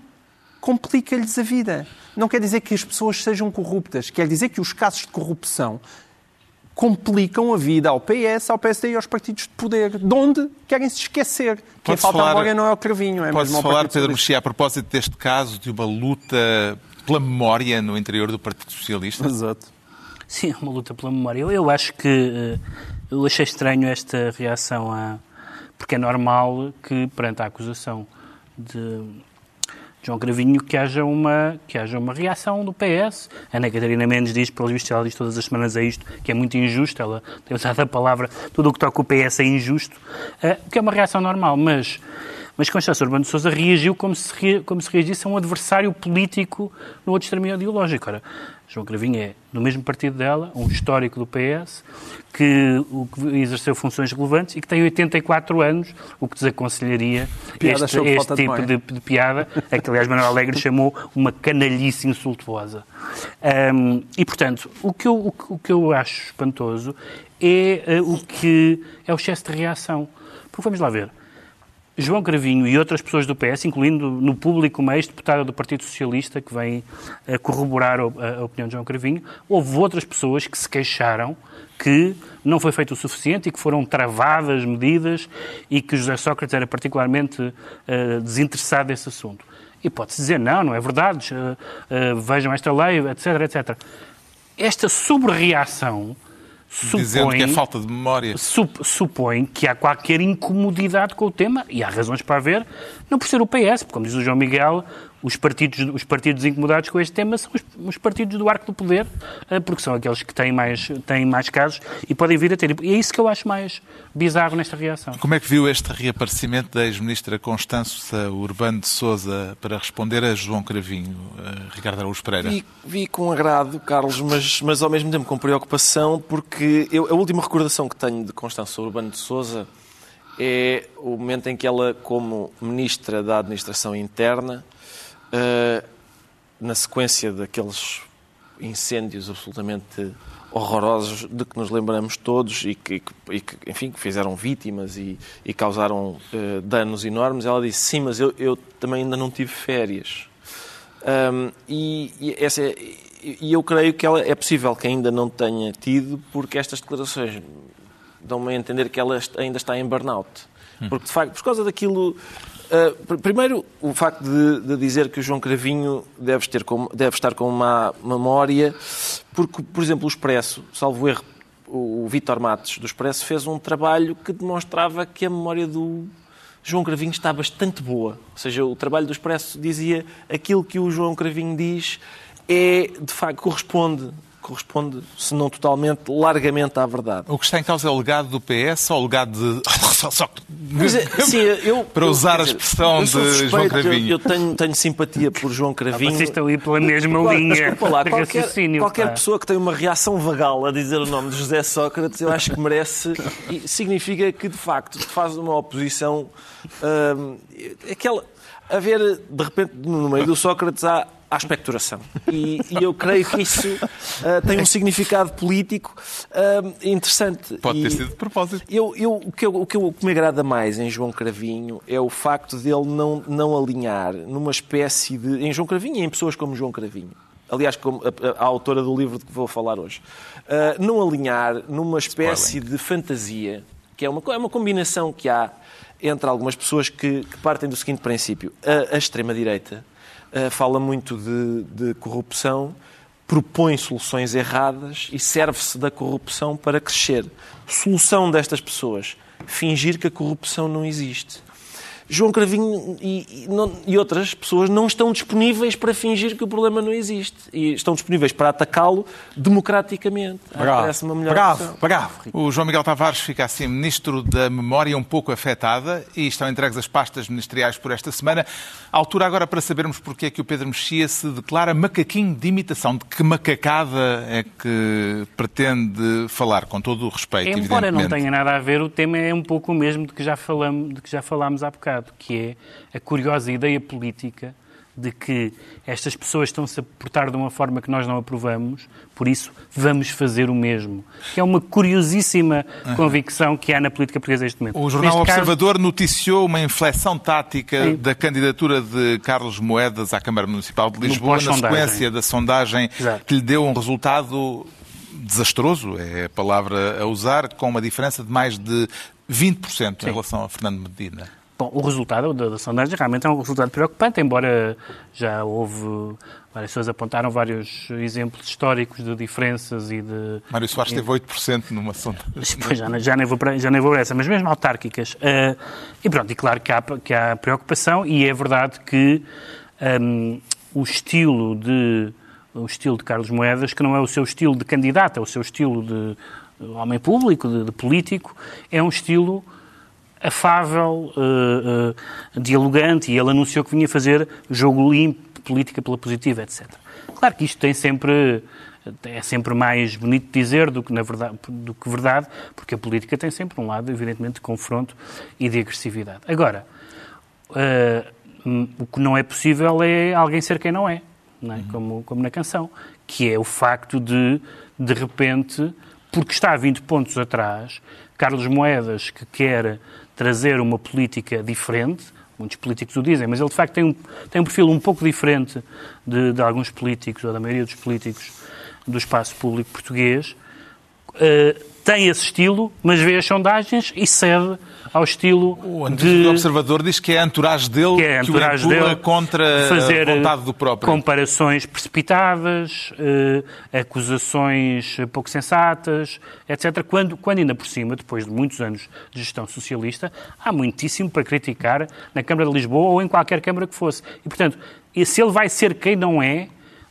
Speaker 3: complica-lhes a vida. Não quer dizer que as pessoas sejam corruptas, quer dizer que os casos de corrupção complicam a vida ao PS, ao PSD e aos partidos de poder, de onde querem se esquecer. Que a falta de memória não é o cravinho, é mesmo
Speaker 1: falar, Pedro Mexia, a propósito deste caso, de uma luta pela memória no interior do Partido Socialista?
Speaker 3: Exato.
Speaker 4: Sim, é uma luta pela memória. Eu, eu acho que eh, eu achei estranho esta reação a porque é normal que perante a acusação de João Cravinho que haja uma que haja uma reação do PS. A Ana Catarina Mendes diz, pelo visto, ela diz todas as semanas a isto, que é muito injusto. Ela tem usado a palavra tudo o que toca o PS é injusto, uh, que é uma reação normal, mas mas Constância Urbano de Sousa reagiu como se, como se reagisse a um adversário político no outro extremo ideológico. Ora, João Cravinho é do mesmo partido dela, um histórico do PS, que, exerceu funções relevantes e que tem 84 anos, o que desaconselharia piada este, este tipo de, de, piada, a que aliás Manuel Alegre chamou uma canalhice insultuosa. Um, e, portanto, o que, eu, o, o que eu acho espantoso é uh, o que é o excesso de reação. Porque vamos lá ver. João Cravinho e outras pessoas do PS, incluindo no público uma ex-deputada do Partido Socialista que vem a corroborar a opinião de João Cravinho, houve outras pessoas que se queixaram que não foi feito o suficiente e que foram travadas medidas e que José Sócrates era particularmente uh, desinteressado nesse assunto. E pode-se dizer, não, não é verdade, uh, uh, vejam esta lei, etc, etc. Esta sobrereação
Speaker 1: supõe, Dizendo que é falta de memória.
Speaker 4: Sup, supõe que há qualquer incomodidade com o tema, e há razões para haver, não por ser o PS, porque, como diz o João Miguel, os partidos, os partidos incomodados com este tema são os, os, partidos do arco do poder, eh, porque são aqueles que têm mais, têm mais casos e podem vir a ter. E é isso que eu acho mais bizarro nesta reação.
Speaker 1: Como é que viu este reaparecimento da ex-ministra Constança Urbano de Souza para responder a João Cravinho, a Ricardo Araújo Pereira?
Speaker 2: Vi, vi, com agrado, Carlos, mas, mas ao mesmo tempo com preocupação, porque eu, a última recordação que tenho de Constança Urbano de Souza é o momento em que ela, como ministra da Administração Interna, uh, na sequência daqueles incêndios absolutamente horrorosos de que nos lembramos todos e que, e que enfim, que fizeram vítimas e, e causaram uh, danos enormes, ela disse, sim, mas eu, eu também ainda não tive férias. Um, e, e, essa é, e eu creio que ela, é possível que ainda não tenha tido, porque estas declarações dão-me a entender que ela ainda está em burnout. Hum. Porque, de facto, por causa daquilo Uh, primeiro, o facto de, de, dizer que o João Cravinho deve, ter com, deve estar com uma memória, porque, por exemplo, o Expresso, salvo erro, o, Vítor Matos do Expresso fez um trabalho que demonstrava que a memória do João Cravinho está bastante boa. Ou seja, o trabalho do Expresso dizia aquilo que o João Cravinho diz é, de facto, corresponde corresponde, se não totalmente, largamente à verdade.
Speaker 1: O que está em causa é o legado do PS ou o legado de. [LAUGHS]
Speaker 2: Mas, é, [LAUGHS] sim, eu,
Speaker 1: Para usar
Speaker 2: eu,
Speaker 1: a expressão
Speaker 2: eu
Speaker 1: de João Cravinho.
Speaker 2: Eu, eu tenho, tenho, simpatia por João Cravinho.
Speaker 4: Vocês estão aí pela mesma linha
Speaker 2: lá,
Speaker 4: de
Speaker 2: qualquer. Qualquer pessoa que tem uma reação vagal a dizer o nome de José Sócrates, eu acho que merece. [LAUGHS] E significa que, de facto, faz uma oposição. Hum, aquela. A ver, de repente, no meio do Sócrates há à especturação. E, e, eu creio que isso uh, tem um significado político uh, interessante.
Speaker 1: Pode ter
Speaker 2: e
Speaker 1: sido de propósito.
Speaker 2: Eu, eu, o, que eu, o, que eu, o que me agrada mais em João Cravinho é o facto dele não, não alinhar numa espécie de. Em João Cravinho e em pessoas como João Cravinho. Aliás, como a, a, a autora do livro de que vou falar hoje. Uh, não alinhar numa espécie
Speaker 1: Spoiling.
Speaker 2: de fantasia, que é uma, é uma combinação que há entre algumas pessoas que, que partem do seguinte princípio. A, a extrema-direita fala muito de, de, corrupção, propõe soluções erradas e serve-se da corrupção para crescer. Solução destas pessoas: fingir que a corrupção não existe. João Cravinho e, e, não, e, outras pessoas não estão disponíveis para fingir que o problema não existe. E estão disponíveis para atacá-lo democraticamente.
Speaker 3: Bravo,
Speaker 2: Parece uma melhor
Speaker 3: bravo,
Speaker 2: opção.
Speaker 3: bravo.
Speaker 1: O João Miguel Tavares fica assim ministro da memória um pouco afetada e estão entregues as pastas ministeriais por esta semana. A altura agora para sabermos porque é que o Pedro Mexia se declara macaquinho de imitação. De que macacada é que pretende falar, com todo o respeito,
Speaker 4: Embora não tenha nada a ver, o tema é um pouco o mesmo de que já, falamos, de que já falámos há bocado, que é a curiosa ideia política de que estas pessoas estão-se a portar de uma forma que nós não aprovamos, por isso vamos fazer o mesmo. Que é uma curiosíssima convicção que há na política portuguesa neste momento.
Speaker 1: O Jornal
Speaker 4: Neste caso-
Speaker 1: Observador noticiou uma inflexão tática
Speaker 4: Sim.
Speaker 1: da candidatura de Carlos Moedas à Câmara Municipal de Lisboa na sequência da sondagem
Speaker 4: Exato.
Speaker 1: que lhe deu um resultado desastroso, é a palavra a usar, com uma diferença de mais de 20% em relação a Fernando Medina.
Speaker 4: Bom, o resultado da, da sondagem realmente é um resultado preocupante, embora já houve, várias pessoas apontaram vários exemplos históricos de diferenças e de...
Speaker 1: Mário Soares teve 8% numa sondagem.
Speaker 4: Pois, já, já, nem vou para, já nem vou para essa, mas mesmo autárquicas. eh, e pronto, e claro que há, que há preocupação e é verdade que hum, o estilo de o estilo de Carlos Moedas, que não é o seu estilo de candidato, é o seu estilo de homem público, de, de político, é um estilo afável, eh, eh, dialogante, e ele anunciou que vinha fazer jogo limpo, política pela positiva, etc. Claro que isto tem sempre é sempre mais bonito dizer do que, na verdade, do que verdade, porque a política tem sempre um lado, evidentemente, de confronto e de agressividade. Agora, hum, o que não é possível é alguém ser quem não é, não é? Como, como na canção, que é o facto de, de repente, porque está a 20 pontos atrás, Carlos Moedas, que quer trazer uma política diferente, muitos políticos o dizem, mas ele de facto tem um, tem um perfil um pouco diferente de, de alguns políticos, ou da maioria dos políticos do espaço público português, tem esse estilo, mas vê as sondagens e cede ao estilo
Speaker 1: O
Speaker 4: de...
Speaker 1: antigo observador diz que é a entourage dele
Speaker 4: que é a
Speaker 1: que o
Speaker 4: entourage dele
Speaker 1: contra
Speaker 4: fazer
Speaker 1: a vontade do próprio.
Speaker 4: comparações precipitadas, eh, acusações pouco sensatas, etc. Quando, quando ainda por cima, depois de muitos anos de gestão socialista, há muitíssimo para criticar na Câmara de Lisboa ou em qualquer Câmara que fosse. E, portanto, se ele vai ser quem não é,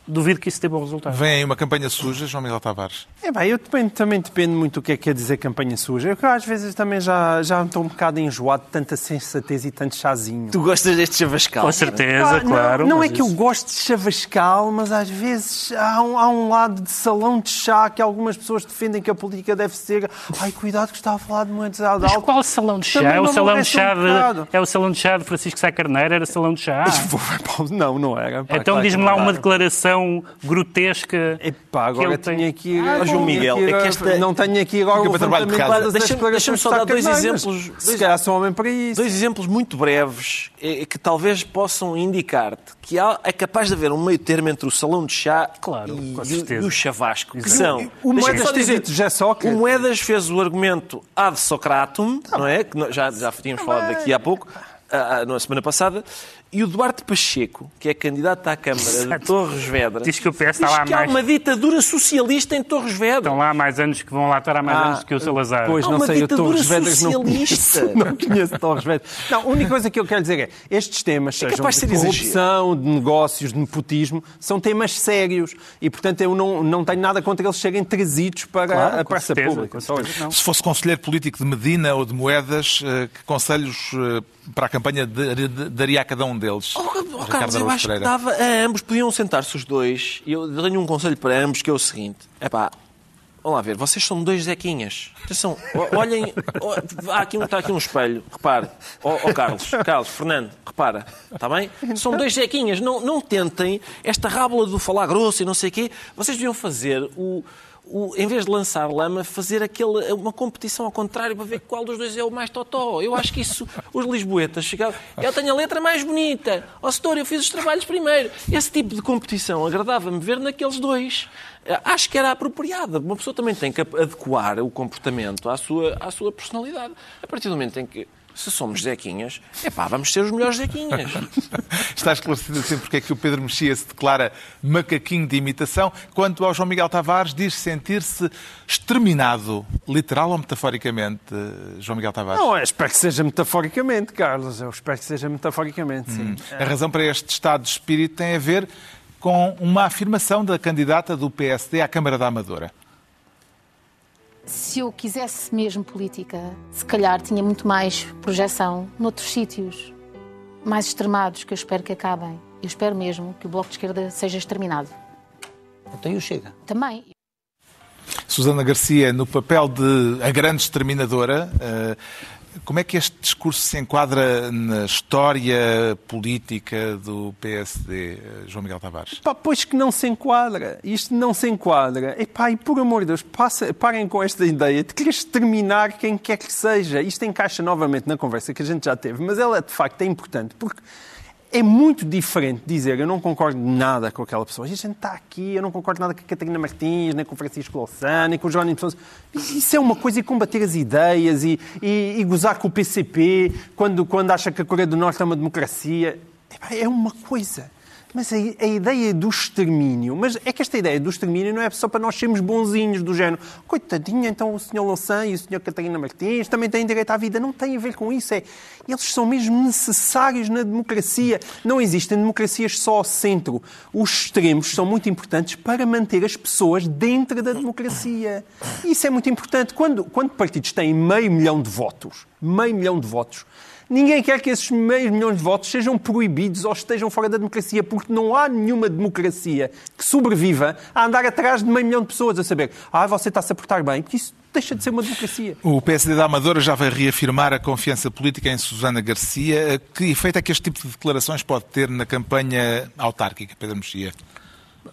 Speaker 4: duvido que isso dê bom resultado.
Speaker 1: Vem aí uma campanha suja, João Miguel Tavares.
Speaker 3: É bem, eu também, também depende muito do que é que quer dizer campanha suja. Eu às vezes também já, já estou um bocado enjoado de tanta sensatez e tanto chazinho.
Speaker 2: Tu gostas deste chavascal?
Speaker 4: Com certeza,
Speaker 3: Ah, não-
Speaker 4: claro.
Speaker 3: Não,
Speaker 4: mas
Speaker 3: é que eu
Speaker 4: isso-
Speaker 3: gosto de chavascal, mas às vezes há um, há um lado de salão de chá que algumas pessoas defendem que a política deve ser. Ai, cuidado que está a falar de moedas alto.
Speaker 4: Mas qual salão de chá?
Speaker 3: Também
Speaker 4: É o salão de chá
Speaker 3: um
Speaker 4: de, é o salão de chá de Francisco Sá Carneiro, era salão de chá. [LAUGHS]
Speaker 3: Não, não era. pá,
Speaker 4: Então
Speaker 3: claro
Speaker 4: diz-me lá
Speaker 3: não
Speaker 4: uma
Speaker 3: era.
Speaker 4: Declaração grotesca.
Speaker 3: Epá, agora
Speaker 4: que ele tem.
Speaker 3: aqui.
Speaker 2: Ah, João Miguel, é que
Speaker 3: agora-
Speaker 2: esta-
Speaker 3: Não tenho aqui agora o
Speaker 1: trabalho de casa.
Speaker 2: Deixa-me- deixa-me só dar dois exemplos.
Speaker 3: mas Se
Speaker 2: Dois-
Speaker 3: calhar sou homem para isso.
Speaker 2: Dois exemplos muito breves eh, que talvez possam indicar-te que há, é capaz de haver um meio termo entre o salão de chá
Speaker 4: Claro,
Speaker 2: e, e- o chavasco, que são...
Speaker 3: O
Speaker 2: Deixa-me
Speaker 3: Moedas
Speaker 2: só dizer,
Speaker 3: José Sócrates.
Speaker 2: O Moedas fez o argumento ad Socratum, não é? Que nós já, já tínhamos falado daqui há pouco, ah, ah, na semana passada, E o Duarte Pacheco, que é candidato à Câmara de
Speaker 4: Exato.
Speaker 2: Torres Vedras,
Speaker 4: Diz que o PS está
Speaker 2: diz
Speaker 4: lá
Speaker 2: que há
Speaker 4: mais-
Speaker 2: uma ditadura socialista em Torres Vedras.
Speaker 4: Estão lá há mais anos que vão lá estar há mais
Speaker 3: Ah,
Speaker 4: anos que o Salazar.
Speaker 3: Pois,
Speaker 2: Há
Speaker 3: não
Speaker 2: uma
Speaker 3: sei, eu
Speaker 2: ditadura
Speaker 3: Torres Vedras não
Speaker 2: socialista.
Speaker 3: conheço. [LAUGHS] Não conheço Torres Vedras. Não, a única coisa que eu quero dizer é estes temas, sejam
Speaker 2: capaz de
Speaker 3: de corrupção, de negócios, de nepotismo, são temas sérios e, portanto, eu não, não tenho nada contra que eles cheguem trazidos para
Speaker 4: Claro,
Speaker 3: a praça
Speaker 4: certeza,
Speaker 3: pública.
Speaker 4: certeza.
Speaker 1: Se fosse conselheiro político de Medina ou de Moedas, eh, que conselhos eh, para a campanha de- de- daria a cada um deles?
Speaker 2: Oh, oh,
Speaker 1: Ricardo
Speaker 2: Carlos, eu acho que dava a ambos, podiam sentar-se os dois, e eu tenho um conselho para ambos, que é o seguinte, é pá, vamos lá ver, vocês são dois Zequinhas, atenção, olhem, há aqui, um- está aqui um espelho, repare, ó ó, Carlos, Carlos, Fernando, repara, está bem? São dois Zequinhas, não, não tentem esta rábula do falar grosso e não sei o quê, vocês deviam fazer o... o- em vez de lançar lama, fazer aquele, uma competição ao contrário para ver qual dos dois é o mais totó. Eu acho que isso, os lisboetas chegavam. Eu tenho a letra mais bonita. Ó, setor, eu fiz os trabalhos primeiro. Esse tipo de competição agradava-me ver naqueles dois. Eh, Acho que era apropriada. Uma pessoa também tem que adequar o comportamento à sua, à sua personalidade. A partir do momento em que, se somos Zequinhas, é pá, vamos ser os melhores Zequinhas. [LAUGHS]
Speaker 1: Está esclarecido assim porque é que o Pedro Mexia se declara macaquinho de imitação. Quanto ao João Miguel Tavares, diz sentir-se exterminado, literal ou metaforicamente, João Miguel Tavares?
Speaker 3: Não, eu espero que seja metaforicamente, Carlos. Eu espero que seja metaforicamente, sim.
Speaker 1: A razão para este estado de espírito tem a ver com uma afirmação da candidata do PSD à Câmara da Amadora.
Speaker 7: Se eu quisesse mesmo política, se calhar tinha muito mais projeção noutros sítios mais extremados que eu espero que acabem. Eu espero mesmo que o Bloco de Esquerda seja exterminado.
Speaker 8: Então e o Chega?
Speaker 7: Também.
Speaker 1: Susana Garcia, no papel de a grande exterminadora, eh, como é que este discurso se enquadra na história política do PSD, eh, João Miguel Tavares?
Speaker 3: Pois que não se enquadra. Isto não se enquadra. Epá, e por amor de Deus, passa- parem com esta ideia de querer exterminar quem quer que seja. Isto encaixa novamente na conversa que a gente já teve, mas ela de facto é importante porque é muito diferente dizer eu não concordo nada com aquela pessoa. A gente está aqui, eu não concordo nada com a Catarina Martins, nem com o Francisco Louçã, nem com o Jerónimo Sousa. Isso é uma coisa e combater as ideias e, e, e gozar com o PCP quando, quando acha que a Coreia do Norte é uma democracia. É uma coisa. Mas a, a ideia do extermínio, mas é que esta ideia do extermínio não é só para nós sermos bonzinhos do género. Coitadinho, então o Sr. Louçã e o Sr. Catarina Martins também têm direito à vida. Não tem a ver com isso. É, eles são mesmo necessários na democracia. Não existem democracias só ao centro. Os extremos são muito importantes para manter as pessoas dentro da democracia. Isso é muito importante. Quando, quando partidos têm meio milhão de votos, meio milhão de votos, Ninguém quer que esses meios milhões de votos sejam proibidos ou estejam fora da democracia, porque não há nenhuma democracia que sobreviva a andar atrás de meio milhão de pessoas a saber ah, você está-se a portar bem, porque isso deixa de ser uma democracia.
Speaker 1: O PSD da Amadora já vai reafirmar a confiança política em Susana Garcia. Que efeito é que este tipo de declarações pode ter na campanha autárquica, Pedro Mexia?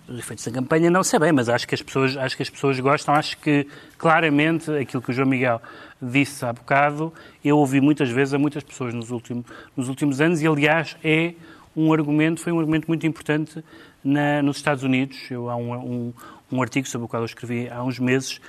Speaker 4: Os efeitos da campanha não sei bem, mas acho que as pessoas, acho que as pessoas gostam. Acho que claramente aquilo que o João Miguel disse há bocado, eu ouvi muitas vezes a muitas pessoas nos últimos, nos últimos anos e, aliás, é um argumento, foi um argumento muito importante na, nos Estados Unidos. Eu, há um, um, um artigo sobre o qual eu escrevi há uns meses,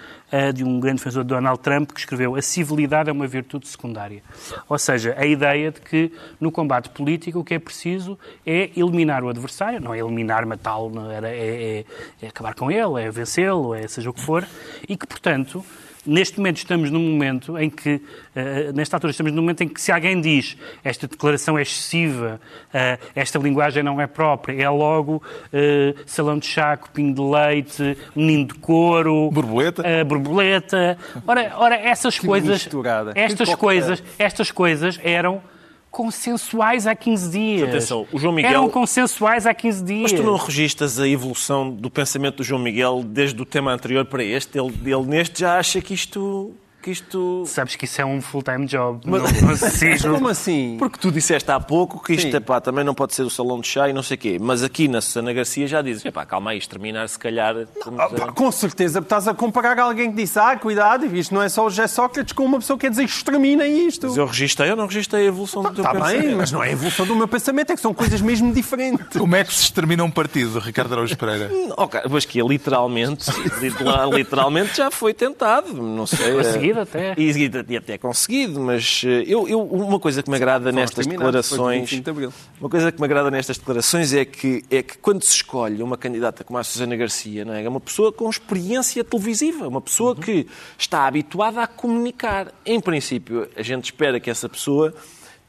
Speaker 4: de um grande defensor de Donald Trump, que escreveu a civilidade é uma virtude secundária. Ou seja, a ideia de que no combate político o que é preciso é eliminar o adversário, não é eliminar, matá-lo, é, é- é acabar com ele, é vencê-lo, é seja o que for, e que, portanto, Neste momento estamos num momento em que, eh, nesta altura estamos num momento em que se alguém diz esta declaração é excessiva, eh, esta linguagem não é própria, é logo eh, salão de chá, copinho de leite, menino de couro,
Speaker 1: Borboleta.
Speaker 4: borboleta. Ora, ora essas coisas,
Speaker 3: misturada.
Speaker 4: estas
Speaker 3: Que
Speaker 4: coisas, estas coisas eram consensuais há 15 dias.
Speaker 2: Atenção, o João Miguel-
Speaker 4: Eram consensuais há 15 dias.
Speaker 2: Mas tu não registas a evolução do pensamento do João Miguel desde o tema anterior para este? Ele, ele neste já acha que isto... Que isto...
Speaker 4: Sabes que isso é um full-time job. Não consigo.
Speaker 3: Como assim?
Speaker 2: Porque tu disseste há pouco que isto epá, também não pode ser o salão de chá e não sei o quê. Mas aqui na Susana Garcia já dizes, epá, calma aí, exterminar se calhar... estamos
Speaker 3: Ah,
Speaker 2: a-
Speaker 3: pá, Com certeza estás a comparar alguém que disse ah, cuidado, isto não é só o José Sócrates com uma pessoa que quer dizer extermina isto.
Speaker 2: Mas eu registrei ou não registrei a evolução do teu
Speaker 3: Está
Speaker 2: pensamento?
Speaker 3: bem, mas não é a evolução do meu pensamento, é que são coisas mesmo diferentes.
Speaker 1: Como é que se extermina um partido, Ricardo Araújo Pereira?
Speaker 2: Ok, mas que é literalmente, [LAUGHS] literal- literalmente já foi tentado. Não sei.
Speaker 4: A seguir, conseguido até. [LAUGHS]
Speaker 2: E, e, e até conseguido, mas eh, eu, eu- uma coisa que me agrada
Speaker 3: Foram
Speaker 2: nestas declarações.
Speaker 3: 25 de Abril.
Speaker 2: Uma coisa que me agrada nestas declarações é que, é que quando se escolhe uma candidata como a Susana Garcia, não é? é uma pessoa com experiência televisiva, uma pessoa que está habituada a comunicar. Em princípio, a gente espera que essa pessoa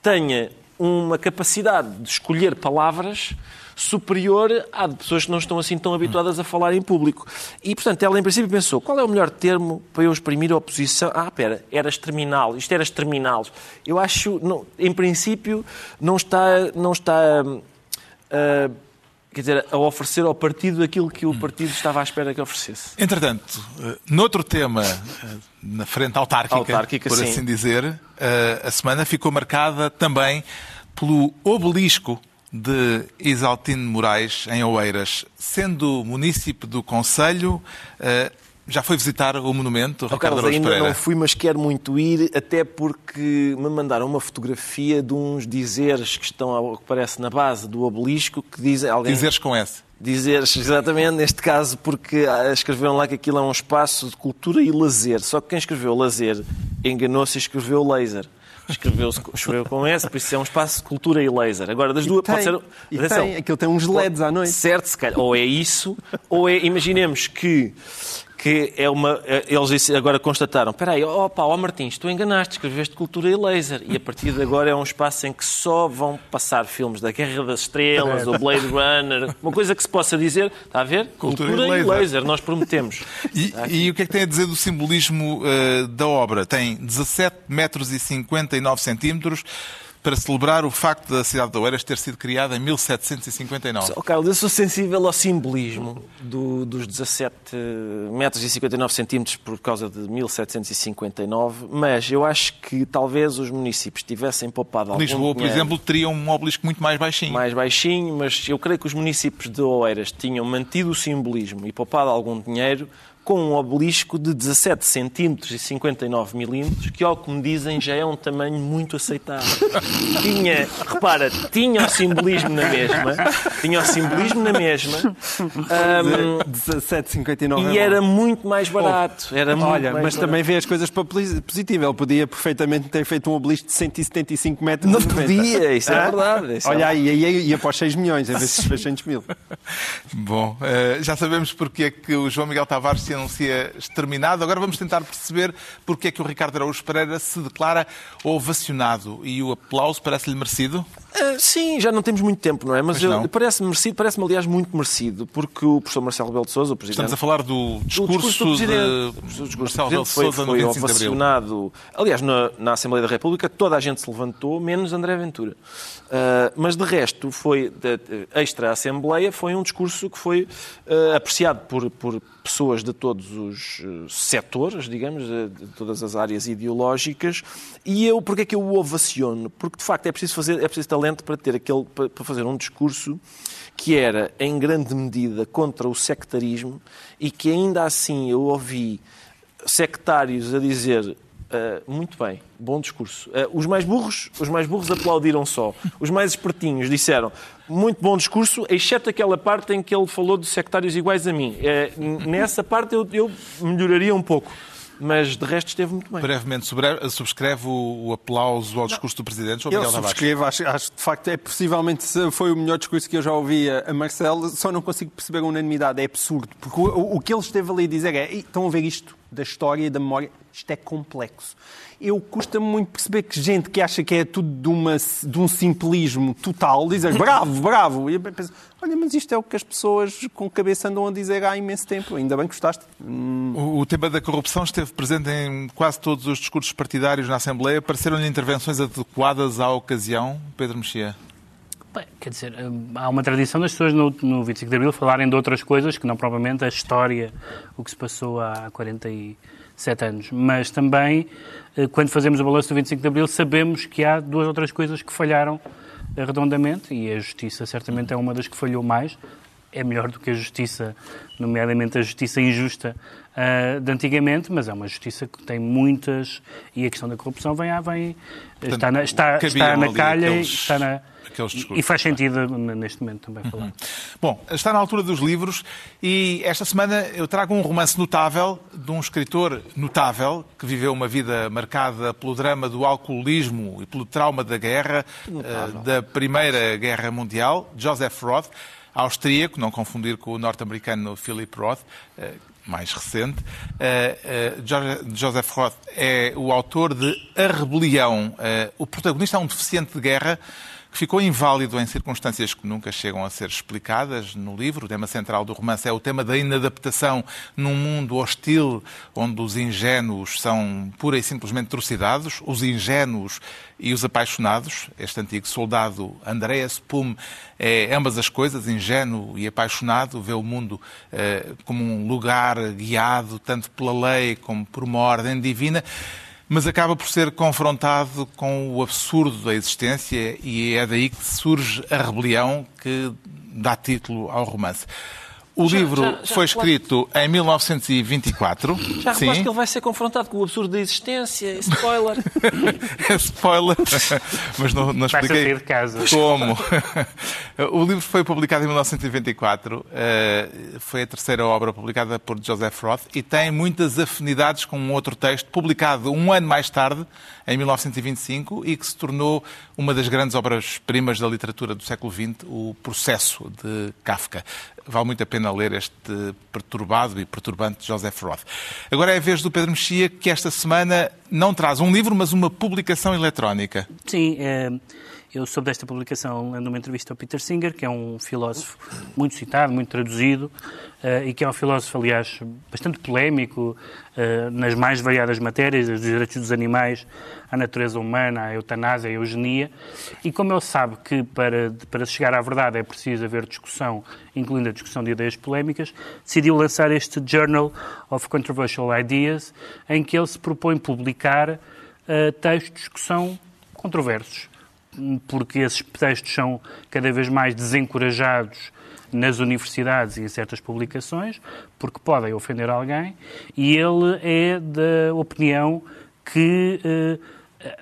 Speaker 2: tenha uma capacidade de escolher palavras superior à de pessoas que não estão assim tão habituadas a falar em público. E, portanto, ela em princípio pensou, qual é o melhor termo para eu exprimir a oposição? Ah, espera, era exterminá-los, isto era exterminá-los. Eu acho, não, em princípio, não está, não está hum, ah, quer dizer, a oferecer ao partido aquilo que o partido estava à espera que oferecesse.
Speaker 1: Entretanto, eh, noutro tema, eh, na frente autárquica,
Speaker 2: Autárquica,
Speaker 1: por
Speaker 2: sim.
Speaker 1: assim dizer, eh, a semana ficou marcada também pelo obelisco de Isaltino Moraes, em Oeiras. Sendo munícipe do Conselho, eh, já foi visitar o monumento,
Speaker 2: Ó,
Speaker 1: Ricardo
Speaker 2: Carlos, ainda
Speaker 1: Pereira?
Speaker 2: não fui, mas quero muito ir, até porque me mandaram uma fotografia de uns dizeres que estão, que parece, na base do obelisco, que dizem... Alguém...
Speaker 1: Dizeres com S.
Speaker 2: Dizeres, exatamente, neste caso, porque ah, escreveram lá que aquilo é um espaço de cultura e lazer. Só que quem escreveu lazer enganou-se e escreveu laser. Escreveu, escreveu com S, por isso é um espaço de cultura e laser. Agora, das duas,
Speaker 3: Tem,
Speaker 2: pode ser.
Speaker 3: e
Speaker 2: atenção,
Speaker 3: tem, aquilo tem uns LEDs à noite.
Speaker 2: Certo, se calhar. Ou é isso, ou é. Imaginemos que. Que é uma. Eles disse- agora constataram: espera aí, ó pá, ó Martins, tu enganaste, escreveste cultura e laser. E a partir de agora é um espaço em que só vão passar filmes da Guerra das Estrelas, ou Blade Runner, uma coisa que se possa dizer, está a ver?
Speaker 1: Cultura
Speaker 2: Cultura,
Speaker 1: e laser.
Speaker 2: laser. nós prometemos.
Speaker 1: E, e o que é que tem a dizer do simbolismo eh, da obra? Tem 17 metros e 59 centímetros para celebrar o facto da cidade de Oeiras ter sido criada em 1759.
Speaker 2: Oh, Carlos, eu sou sensível ao simbolismo do- dos 17 metros e 59 centímetros por causa de 1759, mas eu acho que talvez os municípios tivessem poupado algum
Speaker 1: Lisboa, por
Speaker 2: dinheiro
Speaker 1: exemplo, teria um obelisco muito mais baixinho.
Speaker 2: mais baixinho, mas eu creio que os municípios de Oeiras tinham mantido o simbolismo e poupado algum dinheiro com um obelisco de 17 centímetros e 59 milímetros, que, ao que me dizem, já é um tamanho muito aceitável. tinha, repara, tinha o simbolismo na mesma, tinha o simbolismo na mesma, ahm,
Speaker 3: 17,59
Speaker 2: e
Speaker 3: é
Speaker 2: era muito mais barato. Era muito
Speaker 3: Olha,
Speaker 2: mais
Speaker 3: mas
Speaker 2: barato.
Speaker 3: também vê as coisas para posi- positivo. Ele podia perfeitamente ter feito um obelisco de 175 metros.
Speaker 2: Não
Speaker 3: e 90.
Speaker 2: podia, isso é verdade. isso é
Speaker 3: Olha aí, aí ia para os 6 milhões, em vez de 600 mil. [LAUGHS]
Speaker 1: Bom, eh, já sabemos porque é que o João Miguel Tavares se anuncia exterminado. Agora vamos tentar perceber porque é que o Ricardo Araújo Pereira se declara ovacionado e o aplauso parece-lhe merecido.
Speaker 2: Ah, sim, já não temos muito tempo, não é? Mas parece-me merecido, parece-me, aliás, muito merecido, porque o professor Marcelo Rebelo de Sousa, o presidente...
Speaker 1: Estamos a falar do
Speaker 2: do
Speaker 1: discurso,
Speaker 2: do Presidente.
Speaker 1: de
Speaker 2: O discurso
Speaker 1: Marcelo Rebelo de
Speaker 2: foi,
Speaker 1: no
Speaker 2: foi
Speaker 1: 25 de Abril.
Speaker 2: ovacionado. Aliás, na, na Assembleia da República toda a gente se levantou, menos André Ventura. Ah, mas de resto, foi de, de- extra Assembleia, foi um discurso que foi ah, apreciado por, por pessoas de todos os setores, digamos, eh, de todas as áreas ideológicas. E eu, porque é que eu o ovaciono? Porque de facto é preciso fazer, é preciso talento para ter aquele, para, fazer um discurso que era em grande medida contra o sectarismo e que ainda assim eu ouvi sectários a dizer "Ah, muito bem, bom discurso. Ah, os mais burros, os mais burros aplaudiram só. Os mais espertinhos disseram muito bom discurso, exceto aquela parte em que ele falou de sectários iguais a mim. N- nessa parte eu, eu melhoraria um pouco, mas de resto esteve muito bem.
Speaker 1: Brevemente, subscreve o, o aplauso ao discurso do Presidente, João
Speaker 3: Eu
Speaker 1: Miguel Tavares.
Speaker 3: subscrevo, acho, acho que de facto é possivelmente foi o melhor discurso que eu já ouvi a Marcelo, só não consigo perceber a unanimidade, é absurdo, porque o, o- que ele esteve ali a dizer é, "Ei, estão a ver isto da história e da memória, isto é complexo. Eu custa-me muito perceber que gente que acha que é tudo de, uma, de um simplismo total, dizer [LAUGHS] bravo, bravo, e eu penso, olha, mas isto é o que as pessoas com cabeça andam a dizer há imenso tempo, ainda bem que gostaste.
Speaker 1: O, o tema da corrupção esteve presente em quase todos os discursos partidários na Assembleia. Pareceram-lhe intervenções adequadas à ocasião, Pedro Mexia?
Speaker 4: Bem, quer dizer, hum, há uma tradição das pessoas no, no 25 de Abril falarem de outras coisas que não propriamente a história, o que se passou há 47 anos. Mas também, eh, quando fazemos o balanço do 25 de Abril, sabemos que há duas outras coisas que falharam eh, redondamente e a justiça certamente é uma das que falhou mais. é melhor do que a justiça, nomeadamente a justiça injusta uh, de antigamente, mas é uma justiça que tem muitas. E a questão da corrupção vem, vem
Speaker 1: Portanto,
Speaker 4: está na, está, está na calha
Speaker 1: aqueles-
Speaker 4: e está na.
Speaker 1: Aqueles
Speaker 4: e-
Speaker 1: discursos.
Speaker 4: E faz sentido neste momento também falar.
Speaker 1: Bom, está na altura dos livros e esta semana eu trago um romance notável de um escritor notável que viveu uma vida marcada pelo drama do alcoolismo e pelo trauma da guerra, eh, da Primeira Guerra Mundial, Joseph Roth, austríaco, não confundir com o norte-americano Philip Roth, eh, mais recente. Eh, Jo- Joseph Roth é o autor de A Rebelião. Eh, o protagonista é um deficiente de guerra que ficou inválido em circunstâncias que nunca chegam a ser explicadas no livro. O tema central do romance é o tema da inadaptação num mundo hostil onde os ingênuos são pura e simplesmente trucidados, os ingênuos e os apaixonados. Este antigo soldado Andreas Pum é ambas as coisas, ingênuo e apaixonado, vê o mundo eh, como um lugar guiado tanto pela lei como por uma ordem divina mas acaba por ser confrontado com o absurdo da existência e é daí que surge a rebelião que dá título ao romance. O livro
Speaker 2: já- já
Speaker 1: foi escrito em 1924.
Speaker 2: Já
Speaker 1: Sim.
Speaker 2: reparaste que ele vai ser confrontado com o absurdo da existência? [LAUGHS] Spoiler!
Speaker 1: Spoiler. Mas não, não expliquei
Speaker 4: sair de casa.
Speaker 1: como. [LAUGHS] o livro foi publicado em 1924. eh, Foi a terceira obra publicada por Joseph Roth e tem muitas afinidades com um outro texto publicado um ano mais tarde, em 1925, e que se tornou uma das grandes obras-primas da literatura do século XX, O Processo, de Kafka. Vale muito a pena ler este perturbado e perturbante Joseph Roth. Agora é a vez do Pedro Mexia, que esta semana não traz um livro, mas uma publicação eletrónica.
Speaker 4: Sim, eh, eu soube desta publicação lendo uma entrevista ao Peter Singer, que é um filósofo muito citado, muito traduzido, eh, e que é um filósofo, aliás, bastante polémico eh, nas mais variadas matérias, dos direitos dos animais, à natureza humana, à eutanásia, à eugenia. E como ele sabe que para, para chegar à verdade é preciso haver discussão, incluindo a discussão de ideias polémicas, decidiu lançar este Journal of Controversial Ideas, em que ele se propõe publicar eh, textos que são controversos porque esses textos são cada vez mais desencorajados nas universidades e em certas publicações, porque podem ofender alguém, e ele é da opinião que eh,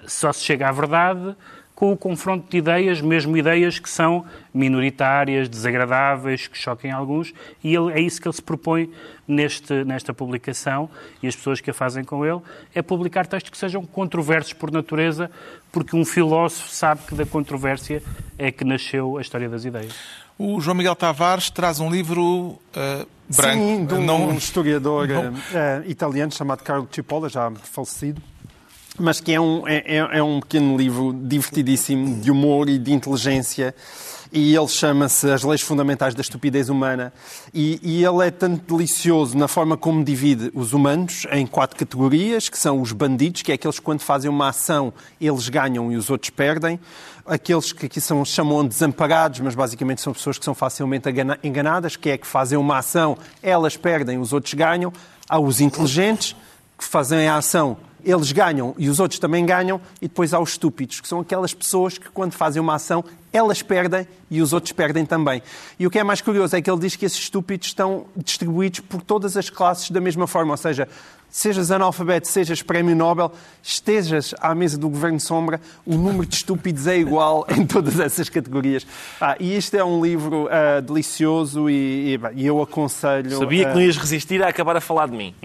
Speaker 4: só se chega à verdade com o confronto de ideias, mesmo ideias que são minoritárias, desagradáveis, que choquem alguns, e ele, é isso que ele se propõe neste, nesta publicação, e as pessoas que a fazem com ele, é publicar textos que sejam controversos por natureza, porque um filósofo sabe que da controvérsia é que nasceu a história das ideias.
Speaker 1: O João Miguel Tavares traz um livro eh, branco.
Speaker 3: Sim, de um,
Speaker 1: Não-
Speaker 3: historiador
Speaker 1: não-
Speaker 3: eh, italiano chamado Carlo Cipolla, já falecido, mas que é um, é, é- é um pequeno livro divertidíssimo de humor e de inteligência. E ele chama-se As Leis Fundamentais da Estupidez Humana. E, e ele é tanto delicioso na forma como divide os humanos em quatro categorias, que são os bandidos, que é aqueles que quando fazem uma ação eles ganham e os outros perdem. Aqueles que aqui são, chamam de desamparados, mas basicamente são pessoas que são facilmente engana- enganadas, que é que fazem uma ação, elas perdem, os outros ganham. Há os inteligentes, que fazem a ação, eles ganham e os outros também ganham, e depois há os estúpidos, que são aquelas pessoas que, quando fazem uma ação, elas perdem e os outros perdem também. E o que é mais curioso é que ele diz que esses estúpidos estão distribuídos por todas as classes da mesma forma, ou seja, sejas analfabeto, sejas prémio Nobel, estejas à mesa do Governo Sombra, o número de estúpidos é igual [LAUGHS] em todas essas categorias. Ah, e este é um livro ah, delicioso e, e, e eu aconselho...
Speaker 2: Sabia que
Speaker 3: ah,
Speaker 2: não ias resistir a acabar a falar de mim. [LAUGHS]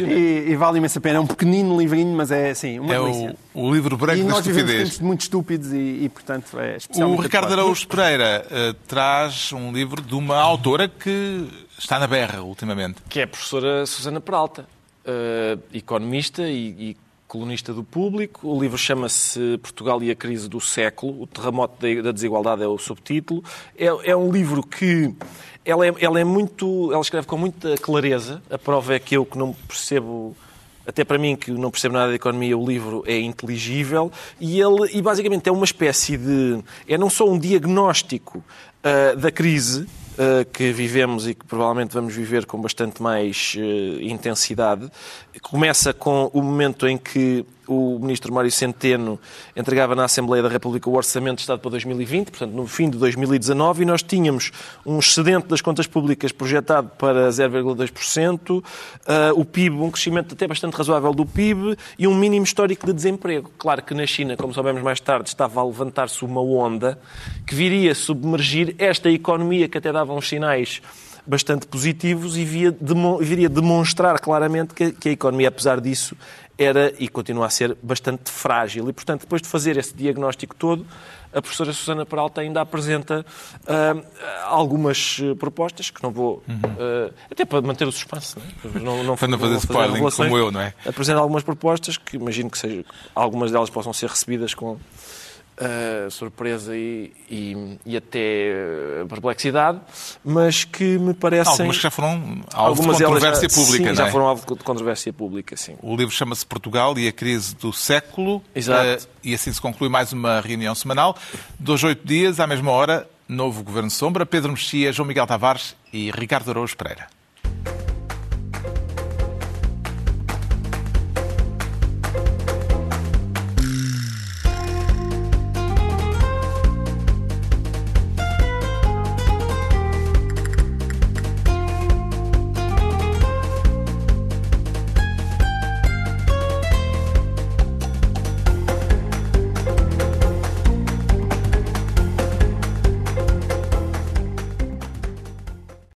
Speaker 3: e, e vale imensa pena. É um pequenino livrinho, mas é assim, uma
Speaker 1: É
Speaker 3: delícia.
Speaker 1: o, o livro
Speaker 3: E
Speaker 1: branco da
Speaker 3: nós vivemos
Speaker 1: estupidez.
Speaker 3: muito estúpidos e, e, portanto, é
Speaker 1: O
Speaker 3: especialmente...
Speaker 1: Ricardo
Speaker 3: adequado.
Speaker 1: Araújo Pereira eh, traz um livro de uma autora que está na berra ultimamente.
Speaker 2: que é a professora Susana Peralta, eh, economista e, e colunista do público. O livro chama-se Portugal e a Crise do Século. O Terremoto da- da Desigualdade é o subtítulo. É, é um livro que ela é, ela é muito. Ela escreve com muita clareza. A prova é que eu que não percebo. Até para mim, que não percebo nada de economia, o livro é inteligível e ele, e basicamente é uma espécie de. É não só um diagnóstico ah, da crise, uh, que vivemos e que provavelmente vamos viver com bastante mais uh, intensidade. Começa com o momento em que o ministro Mário Centeno entregava na Assembleia da República o Orçamento de Estado para 2020, portanto, no fim de 2019, e nós tínhamos um excedente das contas públicas projetado para 0,2%, ah, o PIB, um crescimento até bastante razoável do PIB e um mínimo histórico de desemprego. Claro que na China, como soubemos mais tarde, estava a levantar-se uma onda que viria submergir esta economia que até dava uns sinais bastante positivos e via demo, viria demonstrar claramente que, que a economia, apesar disso, era e continua a ser bastante frágil. E, portanto, depois de fazer esse diagnóstico todo, a professora Susana Peralta ainda apresenta uh, algumas propostas que não vou. Uh, até para manter o suspense, não, é?
Speaker 1: não, não, para não fazer spoiling como eu, não é?
Speaker 2: Apresenta algumas propostas que imagino que seja, algumas delas possam ser recebidas com uh, surpresa e, e, e, até perplexidade, mas que me parecem...
Speaker 1: Algumas que já foram alvo de controvérsia
Speaker 2: já,
Speaker 1: pública,
Speaker 2: sim,
Speaker 1: já
Speaker 2: é? foram alvo de controvérsia pública, sim.
Speaker 1: O livro chama-se Portugal e a crise do século.
Speaker 2: Exato. Uh,
Speaker 1: e assim se conclui mais uma reunião semanal. Dois, oito dias, à mesma hora, novo Governo Sombra, Pedro Mexia, João Miguel Tavares e Ricardo Araújo Pereira.